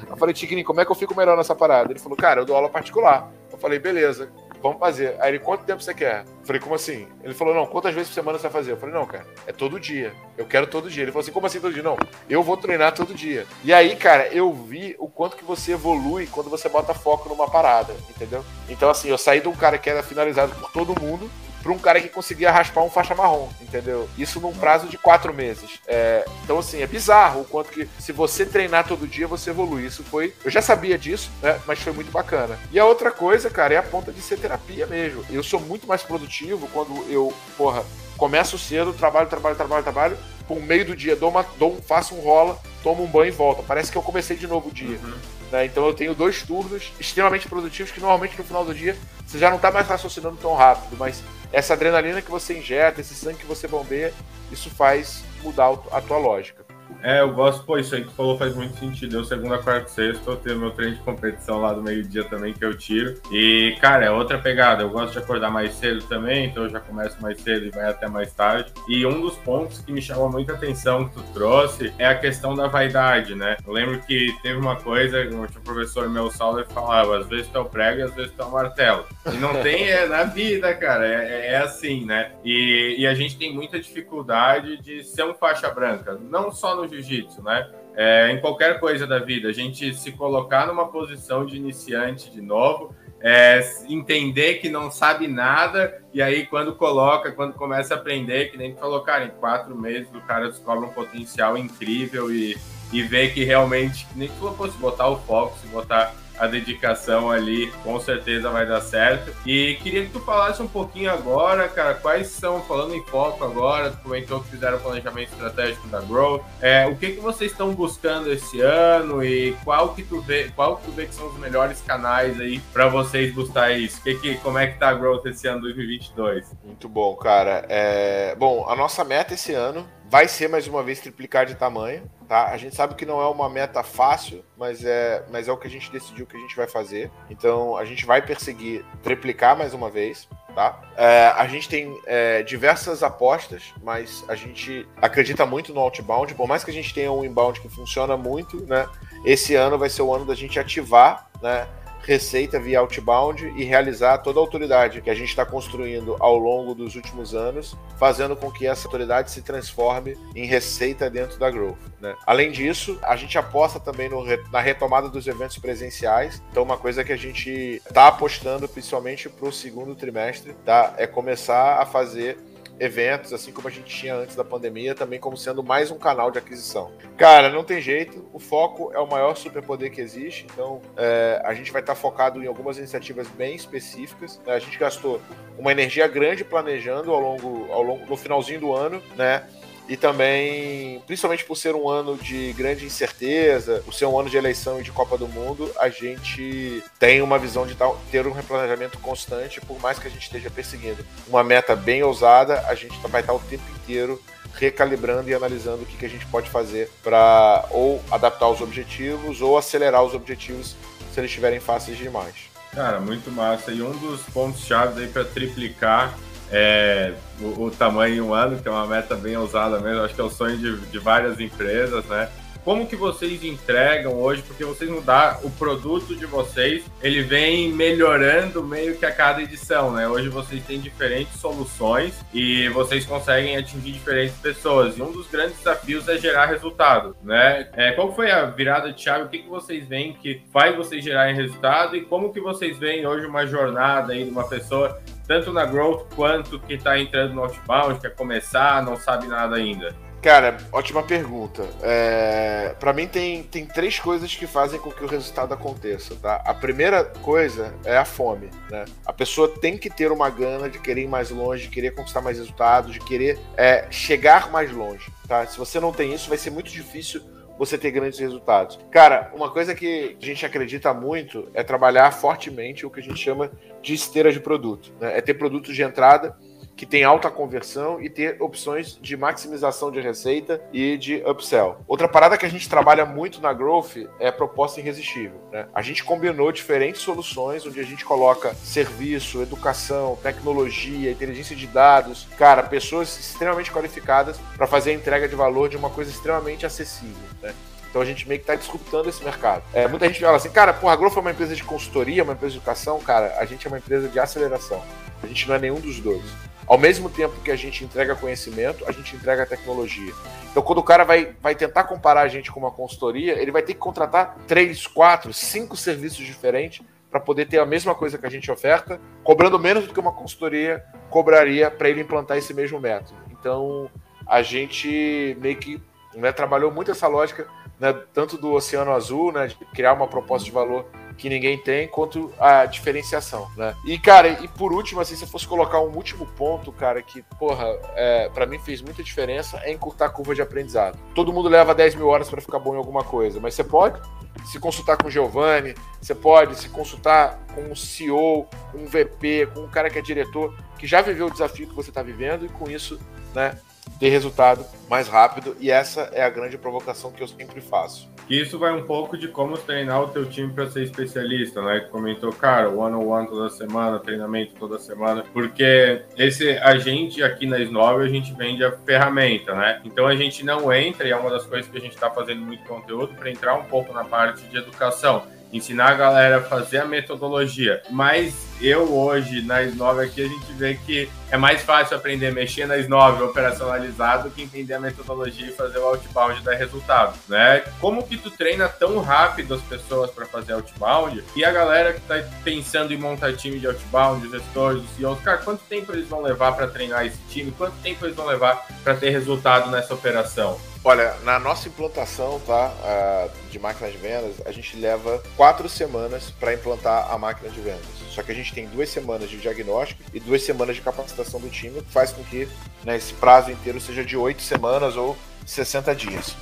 Eu falei, Tigrinho, como é que eu fico melhor nessa parada? Ele falou, cara, eu dou aula particular. Eu falei, beleza, vamos fazer. Aí ele, quanto tempo você quer? Eu falei, como assim? Ele falou, não, quantas vezes por semana você vai fazer? Eu falei, não, cara, é todo dia. Eu quero todo dia. Ele falou assim, como assim todo dia? Não, eu vou treinar todo dia. E aí, cara, eu vi o quanto que você evolui quando você bota foco numa parada, entendeu? Então, assim, eu saí de um cara que era finalizado por todo mundo para um cara que conseguia raspar um faixa marrom, entendeu? Isso num prazo de quatro meses. É, então, assim, é bizarro o quanto que se você treinar todo dia, você evolui. Isso foi. Eu já sabia disso, né? Mas foi muito bacana. E a outra coisa, cara, é a ponta de ser terapia mesmo. Eu sou muito mais produtivo quando eu, porra, começo cedo, trabalho, trabalho, trabalho, trabalho. Com o meio do dia, dou uma, dou um, faço um rola, tomo um banho e volta. Parece que eu comecei de novo o dia. Uhum. Né? Então eu tenho dois turnos extremamente produtivos que normalmente no final do dia você já não está mais raciocinando tão rápido, mas essa adrenalina que você injeta, esse sangue que você bombeia, isso faz mudar a tua lógica. É, eu gosto, pô, isso aí que tu falou faz muito sentido. Eu, segunda, quarta, sexta, eu tenho meu treino de competição lá do meio-dia também que eu tiro. E, cara, é outra pegada. Eu gosto de acordar mais cedo também, então eu já começo mais cedo e vai até mais tarde. E um dos pontos que me chamou muita atenção que tu trouxe é a questão da vaidade, né? Eu lembro que teve uma coisa, o professor meu Sauler falava: às vezes tu é o prego e às vezes tu é o martelo. E não tem é, na vida, cara, é, é assim, né? E, e a gente tem muita dificuldade de ser um faixa branca, não só no jiu-jitsu, né? É, em qualquer coisa da vida, a gente se colocar numa posição de iniciante de novo, é, entender que não sabe nada, e aí quando coloca, quando começa a aprender, que nem falou, cara, em quatro meses o cara descobre um potencial incrível e, e vê que realmente, nem que se botar o foco, se botar a dedicação ali, com certeza vai dar certo. E queria que tu falasse um pouquinho agora, cara, quais são, falando em foco agora, tu comentou que fizeram o planejamento estratégico da Growth, é, o que que vocês estão buscando esse ano e qual que tu vê, qual que tu vê que são os melhores canais aí para vocês buscar isso? Que que, como é que tá a Growth esse ano 2022? Muito bom, cara. É... Bom, a nossa meta esse ano vai ser mais uma vez triplicar de tamanho, tá? A gente sabe que não é uma meta fácil, mas é, mas é o que a gente decidiu que a gente vai fazer. Então a gente vai perseguir triplicar mais uma vez, tá? É, a gente tem é, diversas apostas, mas a gente acredita muito no outbound. Por mais que a gente tenha um inbound que funciona muito, né? Esse ano vai ser o ano da gente ativar, né? Receita via outbound e realizar toda a autoridade que a gente está construindo ao longo dos últimos anos, fazendo com que essa autoridade se transforme em receita dentro da Growth. Né? Além disso, a gente aposta também no, na retomada dos eventos presenciais. Então, uma coisa que a gente está apostando principalmente para o segundo trimestre tá? é começar a fazer eventos, assim como a gente tinha antes da pandemia, também como sendo mais um canal de aquisição. Cara, não tem jeito, o foco é o maior superpoder que existe, então é, a gente vai estar focado em algumas iniciativas bem específicas. Né? A gente gastou uma energia grande planejando ao longo, ao longo no finalzinho do ano, né? E também, principalmente por ser um ano de grande incerteza, por ser um ano de eleição e de Copa do Mundo, a gente tem uma visão de ter um replanejamento constante, por mais que a gente esteja perseguindo uma meta bem ousada, a gente vai estar o tempo inteiro recalibrando e analisando o que, que a gente pode fazer para ou adaptar os objetivos ou acelerar os objetivos se eles estiverem fáceis demais. Cara, muito massa. E um dos pontos chaves aí para triplicar é, o, o, tamanho em um ano, que é uma meta bem ousada mesmo, acho que é o sonho de, de várias empresas, né? Como que vocês entregam hoje? Porque vocês mudar o produto de vocês, ele vem melhorando meio que a cada edição, né? Hoje vocês têm diferentes soluções e vocês conseguem atingir diferentes pessoas. E um dos grandes desafios é gerar resultado, né? É, qual foi a virada de chave? O que, que vocês veem que faz vocês gerarem resultado e como que vocês veem hoje uma jornada aí de uma pessoa tanto na growth quanto que está entrando no outbound, quer começar, não sabe nada ainda? Cara, ótima pergunta. É, para mim tem, tem três coisas que fazem com que o resultado aconteça, tá? A primeira coisa é a fome, né? A pessoa tem que ter uma gana de querer ir mais longe, de querer conquistar mais resultados, de querer é, chegar mais longe, tá? Se você não tem isso, vai ser muito difícil você ter grandes resultados. Cara, uma coisa que a gente acredita muito é trabalhar fortemente o que a gente chama de esteira de produto. Né? É ter produtos de entrada que tem alta conversão e ter opções de maximização de receita e de upsell. Outra parada que a gente trabalha muito na Growth é a proposta irresistível. Né? A gente combinou diferentes soluções onde a gente coloca serviço, educação, tecnologia, inteligência de dados, cara, pessoas extremamente qualificadas para fazer a entrega de valor de uma coisa extremamente acessível. Né? Então a gente meio que está disruptando esse mercado. É, muita gente fala assim, cara, porra, a Growth é uma empresa de consultoria, uma empresa de educação, cara, a gente é uma empresa de aceleração. A gente não é nenhum dos dois. Ao mesmo tempo que a gente entrega conhecimento, a gente entrega tecnologia. Então, quando o cara vai, vai tentar comparar a gente com uma consultoria, ele vai ter que contratar três, quatro, cinco serviços diferentes para poder ter a mesma coisa que a gente oferta, cobrando menos do que uma consultoria cobraria para ele implantar esse mesmo método. Então, a gente meio que né, trabalhou muito essa lógica, né, tanto do Oceano Azul, né, de criar uma proposta de valor que ninguém tem, quanto a diferenciação, né? E, cara, e por último, assim, se eu fosse colocar um último ponto, cara, que, porra, é, para mim fez muita diferença, é encurtar a curva de aprendizado. Todo mundo leva 10 mil horas para ficar bom em alguma coisa, mas você pode se consultar com o Giovanni, você pode se consultar com um CEO, com um VP, com um cara que é diretor, que já viveu o desafio que você está vivendo e com isso, né, ter resultado mais rápido. E essa é a grande provocação que eu sempre faço. Isso vai um pouco de como treinar o teu time para ser especialista, né? Comentou, cara, one on one toda semana, treinamento toda semana, porque esse a gente aqui na Snovel a gente vende a ferramenta, né? Então a gente não entra e é uma das coisas que a gente está fazendo muito conteúdo para entrar um pouco na parte de educação ensinar a galera a fazer a metodologia. Mas eu hoje, na S9 aqui, a gente vê que é mais fácil aprender a mexer na S9 operacionalizado que entender a metodologia e fazer o outbound dar resultado, né? Como que tu treina tão rápido as pessoas para fazer outbound e a galera que tá pensando em montar time de outbound, gestores, os CEOs, cara, quanto tempo eles vão levar para treinar esse time? Quanto tempo eles vão levar para ter resultado nessa operação? Olha, na nossa implantação, tá, de máquina de vendas, a gente leva quatro semanas para implantar a máquina de vendas. Só que a gente tem duas semanas de diagnóstico e duas semanas de capacitação do time, que faz com que né, esse prazo inteiro seja de oito semanas ou 60 dias.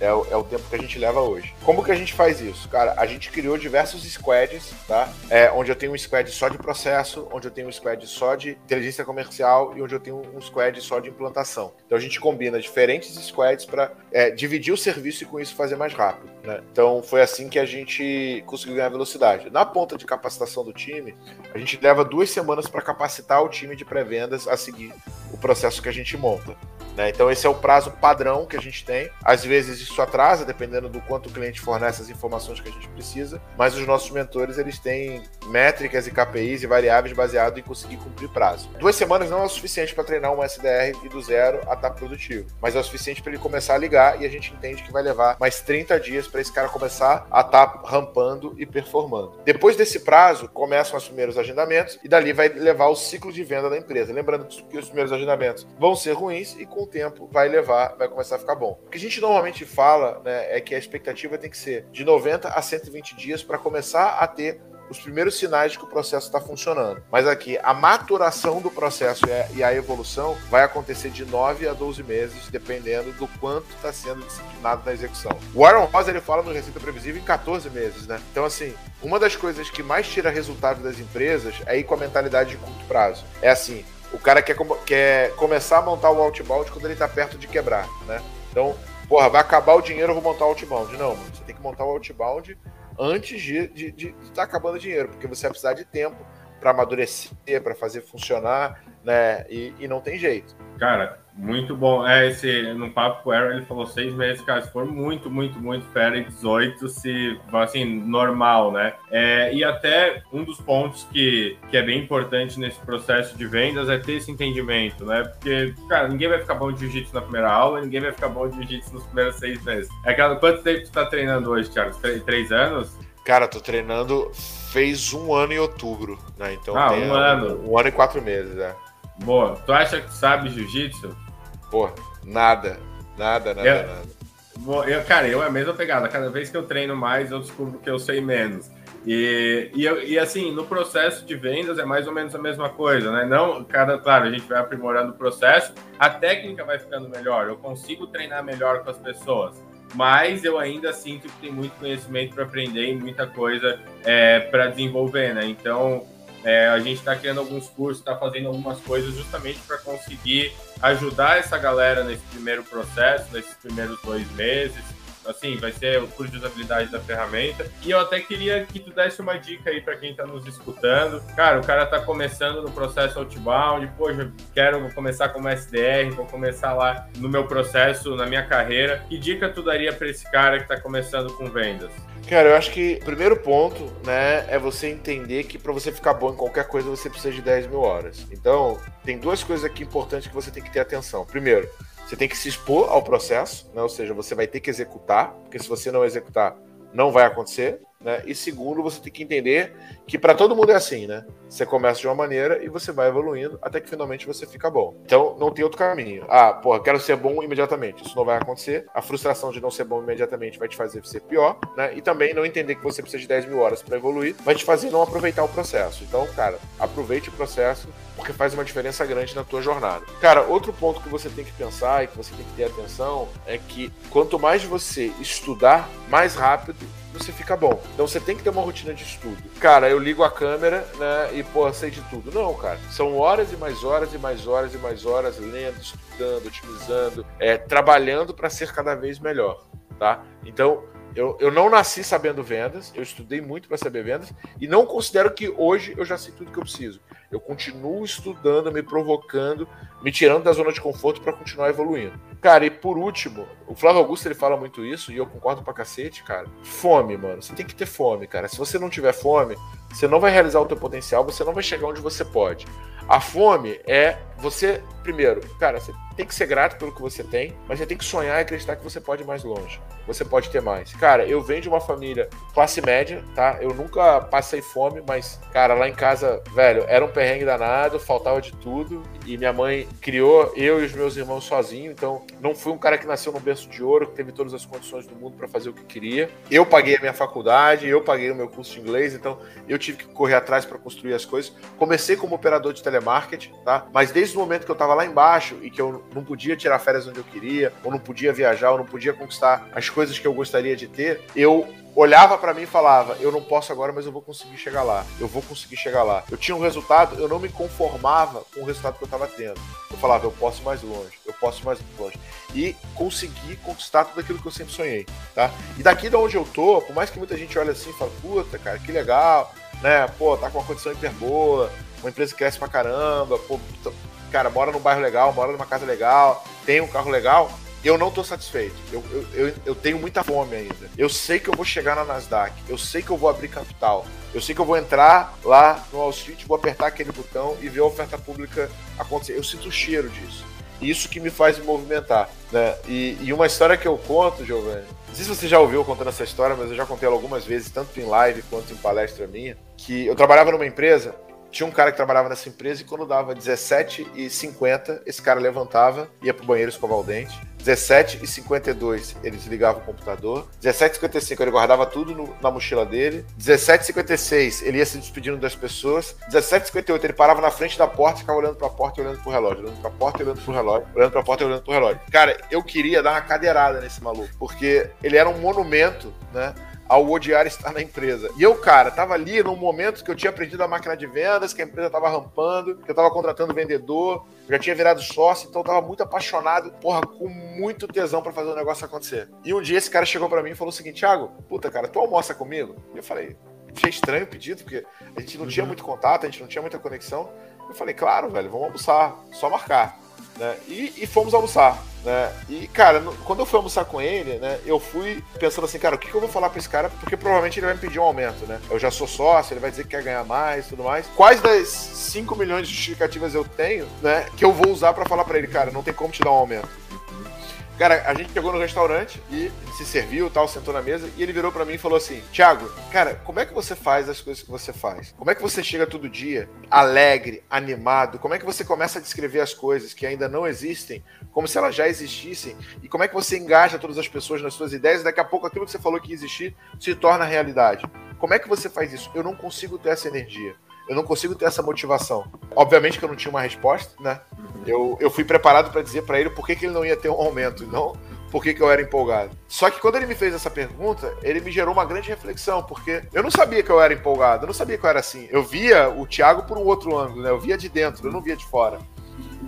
É o, é o, tempo que a gente leva hoje. Como que a gente faz isso? Cara, a gente criou diversos squads, tá? É, onde eu tenho um squad só de processo, onde eu tenho um squad só de inteligência comercial e onde eu tenho um squad só de implantação. Então a gente combina diferentes squads para é, dividir o serviço e com isso fazer mais rápido. Né? Então foi assim que a gente conseguiu ganhar velocidade. Na ponta de capacitação do time, a gente leva duas semanas para capacitar o time de pré-vendas a seguir o processo que a gente monta. Né? Então, esse é o prazo padrão que a gente tem. Às vezes, isso atrasa, dependendo do quanto o cliente fornece as informações que a gente precisa, mas os nossos mentores eles têm métricas e KPIs e variáveis baseado em conseguir cumprir prazo. Duas semanas não é o suficiente para treinar um SDR e do zero a estar produtivo, mas é o suficiente para ele começar a ligar e a gente entende que vai levar mais 30 dias para esse cara começar a estar rampando e performando. Depois desse prazo, começam os primeiros agendamentos e dali vai levar o ciclo de venda da empresa. Lembrando que os primeiros agendamentos vão ser ruins e com tempo vai levar, vai começar a ficar bom. O que a gente normalmente fala né, é que a expectativa tem que ser de 90 a 120 dias para começar a ter os primeiros sinais de que o processo está funcionando. Mas aqui, a maturação do processo e a evolução vai acontecer de 9 a 12 meses, dependendo do quanto está sendo disciplinado na execução. O Aaron Ross, ele fala no Receita Previsível em 14 meses, né? Então, assim, uma das coisas que mais tira resultado das empresas é ir com a mentalidade de curto prazo. É assim, o cara quer, quer começar a montar o outbound quando ele está perto de quebrar, né? Então, porra, vai acabar o dinheiro, eu vou montar o outbound. Não, você tem que montar o outbound antes de estar de, de, de tá acabando o dinheiro, porque você vai precisar de tempo para amadurecer, para fazer funcionar, né? E, e, não tem jeito. Cara, muito bom. É, esse, no papo com o Aaron, ele falou seis meses, cara, se for muito, muito, muito fera e 18, se, assim, normal, né? É, e até um dos pontos que, que é bem importante nesse processo de vendas é ter esse entendimento, né? Porque, cara, ninguém vai ficar bom de jiu-jitsu na primeira aula, ninguém vai ficar bom de jiu-jitsu nos primeiros seis meses. É aquela, quanto tempo tu tá treinando hoje, Thiago? Três, três anos? Cara, tô treinando fez um ano em outubro, né? Então ah, um ano. Um, um ano e quatro meses, é. Boa. Tu acha que sabe jiu-jitsu? Pô, nada. Nada, nada, eu, nada. Eu, cara, eu é a mesma pegada. Cada vez que eu treino mais, eu descubro que eu sei menos. E, e, e, assim, no processo de vendas é mais ou menos a mesma coisa, né? Não, cada, claro, a gente vai aprimorando o processo, a técnica vai ficando melhor, eu consigo treinar melhor com as pessoas mas eu ainda sinto que tem muito conhecimento para aprender e muita coisa é, para desenvolver, né? Então, é, a gente está criando alguns cursos, está fazendo algumas coisas justamente para conseguir ajudar essa galera nesse primeiro processo, nesses primeiros dois meses, assim, vai ser o curso de usabilidade da ferramenta. E eu até queria que tu desse uma dica aí para quem está nos escutando. Cara, o cara está começando no processo outbound, poxa, quero começar como SDR, vou começar lá no meu processo, na minha carreira. Que dica tu daria para esse cara que está começando com vendas? Cara, eu acho que o primeiro ponto, né, é você entender que para você ficar bom em qualquer coisa você precisa de 10 mil horas. Então, tem duas coisas aqui importantes que você tem que ter atenção. Primeiro, você tem que se expor ao processo, né? ou seja, você vai ter que executar, porque se você não executar, não vai acontecer. Né? E segundo, você tem que entender que para todo mundo é assim, né? Você começa de uma maneira e você vai evoluindo até que finalmente você fica bom. Então não tem outro caminho. Ah, porra, quero ser bom imediatamente. Isso não vai acontecer. A frustração de não ser bom imediatamente vai te fazer ser pior, né? E também não entender que você precisa de 10 mil horas para evoluir vai te fazer não aproveitar o processo. Então, cara, aproveite o processo porque faz uma diferença grande na tua jornada. Cara, outro ponto que você tem que pensar e que você tem que ter atenção é que quanto mais você estudar, mais rápido você fica bom. Então você tem que ter uma rotina de estudo. Cara, eu ligo a câmera, né, e pô, sei de tudo. Não, cara. São horas e mais horas e mais horas e mais horas lendo, estudando, otimizando, é, trabalhando para ser cada vez melhor, tá? Então, eu, eu não nasci sabendo vendas, eu estudei muito para saber vendas e não considero que hoje eu já sei tudo que eu preciso. Eu continuo estudando, me provocando, me tirando da zona de conforto para continuar evoluindo. Cara, e por último, o Flávio Augusto ele fala muito isso e eu concordo pra cacete, cara. Fome, mano. Você tem que ter fome, cara. Se você não tiver fome, você não vai realizar o teu potencial, você não vai chegar onde você pode. A fome é você, primeiro, cara, você tem que ser grato pelo que você tem, mas você tem que sonhar e acreditar que você pode ir mais longe. Você pode ter mais. Cara, eu venho de uma família classe média, tá? Eu nunca passei fome, mas, cara, lá em casa, velho, era um perrengue danado, faltava de tudo. E minha mãe criou eu e os meus irmãos sozinho, então não fui um cara que nasceu num berço de ouro, que teve todas as condições do mundo para fazer o que queria. Eu paguei a minha faculdade, eu paguei o meu curso de inglês, então eu tive que correr atrás para construir as coisas. Comecei como operador de telemarketing, tá? Mas desde o momento que eu tava lá embaixo e que eu não podia tirar férias onde eu queria, ou não podia viajar, ou não podia conquistar as coisas que eu gostaria de ter, eu olhava para mim e falava: Eu não posso agora, mas eu vou conseguir chegar lá. Eu vou conseguir chegar lá. Eu tinha um resultado, eu não me conformava com o resultado que eu estava tendo. Eu falava: Eu posso mais longe, eu posso mais longe. E consegui conquistar tudo aquilo que eu sempre sonhei, tá? E daqui de onde eu tô, por mais que muita gente olhe assim e fale: Puta, cara, que legal, né? Pô, tá com uma condição hiper boa, uma empresa que cresce pra caramba, pô, cara, mora num bairro legal, mora numa casa legal tenho um carro legal, eu não estou satisfeito. Eu, eu, eu, eu, tenho muita fome ainda. Eu sei que eu vou chegar na Nasdaq. Eu sei que eu vou abrir capital. Eu sei que eu vou entrar lá no Wall Street, vou apertar aquele botão e ver a oferta pública acontecer. Eu sinto o cheiro disso. Isso que me faz me movimentar. Né? E, e uma história que eu conto, Giovanni, não sei se você já ouviu contando essa história, mas eu já contei ela algumas vezes, tanto em live quanto em palestra minha, que eu trabalhava numa empresa tinha um cara que trabalhava nessa empresa e quando dava 17h50, esse cara levantava, ia pro banheiro escovar o dente. 17h52 ele desligava o computador. 17h55 ele guardava tudo no, na mochila dele. 17h56 ele ia se despedindo das pessoas. 17h58 ele parava na frente da porta e ficava olhando pra porta e olhando pro relógio. Olhando pra porta e olhando pro relógio. Olhando pra porta e olhando pro relógio. Cara, eu queria dar uma cadeirada nesse maluco, porque ele era um monumento, né? Ao odiar estar na empresa. E eu, cara, tava ali num momento que eu tinha aprendido a máquina de vendas, que a empresa tava rampando, que eu tava contratando vendedor, já tinha virado sócio, então eu tava muito apaixonado, porra, com muito tesão para fazer o negócio acontecer. E um dia esse cara chegou para mim e falou o seguinte: Thiago, puta, cara, tu almoça comigo? E eu falei, achei estranho o pedido, porque a gente não tinha uhum. muito contato, a gente não tinha muita conexão. Eu falei, claro, velho, vamos almoçar, só marcar. Né? E, e fomos almoçar. Né? E, cara, quando eu fui almoçar com ele, né, eu fui pensando assim, cara, o que, que eu vou falar pra esse cara? Porque provavelmente ele vai me pedir um aumento, né? Eu já sou sócio, ele vai dizer que quer ganhar mais tudo mais. Quais das 5 milhões de justificativas eu tenho, né, que eu vou usar para falar para ele, cara, não tem como te dar um aumento? Cara, a gente chegou no restaurante e se serviu, tal, sentou na mesa e ele virou para mim e falou assim: "Thiago, cara, como é que você faz as coisas que você faz? Como é que você chega todo dia alegre, animado? Como é que você começa a descrever as coisas que ainda não existem como se elas já existissem? E como é que você engaja todas as pessoas nas suas ideias e daqui a pouco aquilo que você falou que ia existir se torna realidade? Como é que você faz isso? Eu não consigo ter essa energia eu não consigo ter essa motivação. Obviamente que eu não tinha uma resposta, né? Eu, eu fui preparado para dizer para ele por que, que ele não ia ter um aumento, não por que, que eu era empolgado. Só que quando ele me fez essa pergunta, ele me gerou uma grande reflexão, porque eu não sabia que eu era empolgado, eu não sabia que eu era assim. Eu via o Thiago por um outro ângulo, né? Eu via de dentro, eu não via de fora.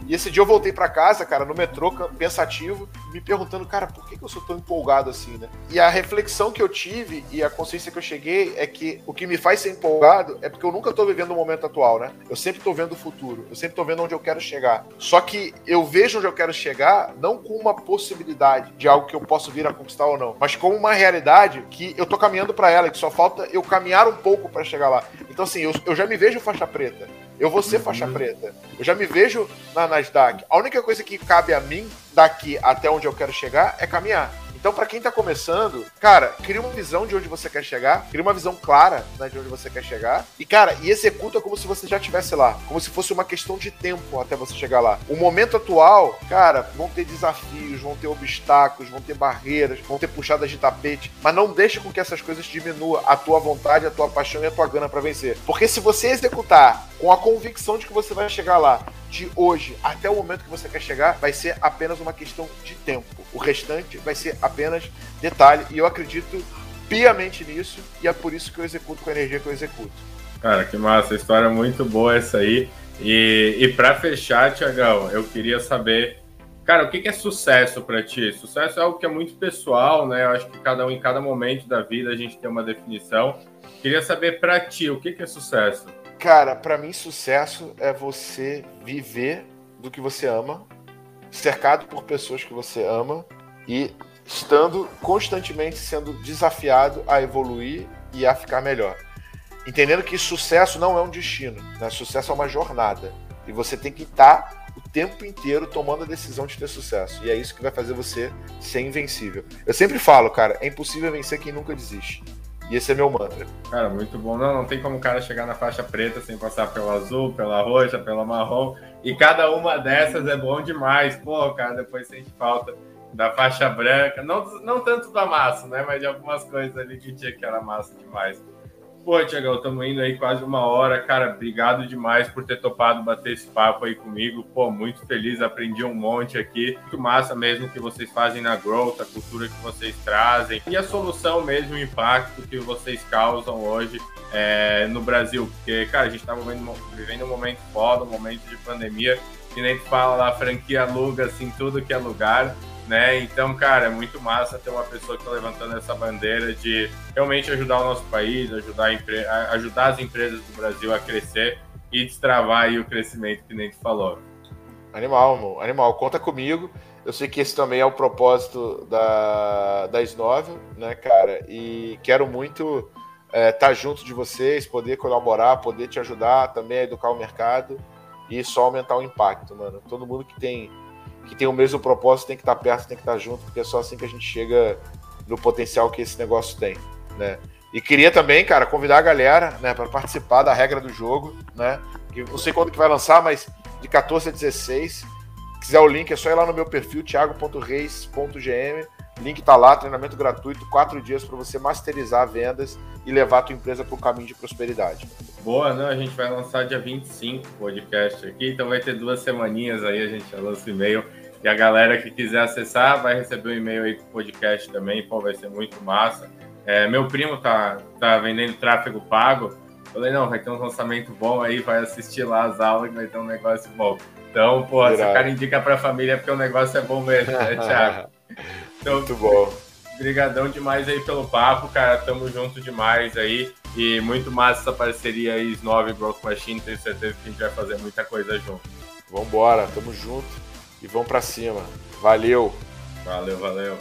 E esse dia eu voltei para casa, cara, no metrô, pensativo, me perguntando, cara, por que, eu sou tão empolgado assim, né? E a reflexão que eu tive e a consciência que eu cheguei é que o que me faz ser empolgado é porque eu nunca tô vivendo o momento atual, né? Eu sempre tô vendo o futuro, eu sempre tô vendo onde eu quero chegar. Só que eu vejo onde eu quero chegar não com uma possibilidade de algo que eu posso vir a conquistar ou não, mas como uma realidade que eu tô caminhando para ela, que só falta eu caminhar um pouco para chegar lá. Então, assim, eu, eu já me vejo faixa preta. Eu vou ser faixa uhum. preta. Eu já me vejo na Nasdaq. A única coisa que cabe a mim daqui até onde eu quero chegar é caminhar. Então, para quem tá começando, cara, cria uma visão de onde você quer chegar, cria uma visão clara né, de onde você quer chegar, e, cara, e executa como se você já estivesse lá, como se fosse uma questão de tempo até você chegar lá. O momento atual, cara, vão ter desafios, vão ter obstáculos, vão ter barreiras, vão ter puxadas de tapete, mas não deixe com que essas coisas diminuam a tua vontade, a tua paixão e a tua gana para vencer. Porque se você executar com a convicção de que você vai chegar lá, de hoje até o momento que você quer chegar, vai ser apenas uma questão de tempo. O restante vai ser apenas detalhe. E eu acredito piamente nisso, e é por isso que eu executo com a energia que eu executo. Cara, que massa, história muito boa essa aí. E, e para fechar, Tiagão, eu queria saber, cara, o que, que é sucesso para ti? Sucesso é algo que é muito pessoal, né? Eu acho que cada um em cada momento da vida a gente tem uma definição. Queria saber para ti, o que, que é sucesso? Cara, para mim sucesso é você viver do que você ama, cercado por pessoas que você ama e estando constantemente sendo desafiado a evoluir e a ficar melhor. Entendendo que sucesso não é um destino, né? sucesso é uma jornada. E você tem que estar o tempo inteiro tomando a decisão de ter sucesso. E é isso que vai fazer você ser invencível. Eu sempre falo, cara, é impossível vencer quem nunca desiste. E esse é meu mantra. Cara, muito bom. Não, não tem como o cara chegar na faixa preta sem passar pela azul, pela roxa, pela marrom. E cada uma dessas é bom demais. Pô, cara, depois sente falta da faixa branca. Não, não tanto da massa, né? Mas de algumas coisas ali que tinha que era massa demais. Pô, Tiagão, estamos indo aí quase uma hora. Cara, obrigado demais por ter topado bater esse papo aí comigo. Pô, muito feliz, aprendi um monte aqui. Muito massa mesmo que vocês fazem na Growth, a cultura que vocês trazem e a solução mesmo, o impacto que vocês causam hoje é, no Brasil. Porque, cara, a gente está vivendo, vivendo um momento foda, um momento de pandemia, que nem tu fala lá, franquia aluga, assim, tudo que é lugar né? Então, cara, é muito massa ter uma pessoa que está levantando essa bandeira de realmente ajudar o nosso país, ajudar, ajudar as empresas do Brasil a crescer e destravar aí o crescimento que nem tu falou. Animal, meu, animal, conta comigo. Eu sei que esse também é o propósito da, da Snovel, né, cara? E quero muito estar é, tá junto de vocês, poder colaborar, poder te ajudar também a educar o mercado e só aumentar o impacto, mano. Todo mundo que tem que tem o mesmo propósito tem que estar tá perto, tem que estar tá junto, porque é só assim que a gente chega no potencial que esse negócio tem, né? E queria também, cara, convidar a galera, né, para participar da regra do jogo, né? Que não sei quando que vai lançar, mas de 14 a 16. Se quiser o link, é só ir lá no meu perfil, thiago.reis.gm. Link tá lá, treinamento gratuito, quatro dias para você masterizar vendas e levar a tua empresa para o caminho de prosperidade. Boa, não, a gente vai lançar dia 25 o podcast aqui, então vai ter duas semaninhas aí, a gente já lança o e-mail. E a galera que quiser acessar vai receber um e-mail aí com o podcast também, pô, vai ser muito massa. É, meu primo tá, tá vendendo tráfego pago. Falei, não, vai ter um lançamento bom aí, vai assistir lá as aulas que vai ter um negócio bom. Então, pô, se o cara indica pra família porque o negócio é bom mesmo, né, *laughs* Thiago? Então, muito bom. Obrigadão demais aí pelo papo, cara. Tamo junto demais aí. E muito massa essa parceria aí, Snove Growth Machine. Tenho certeza que a gente vai fazer muita coisa junto. Vambora, tamo junto e vamos pra cima. Valeu! Valeu, valeu.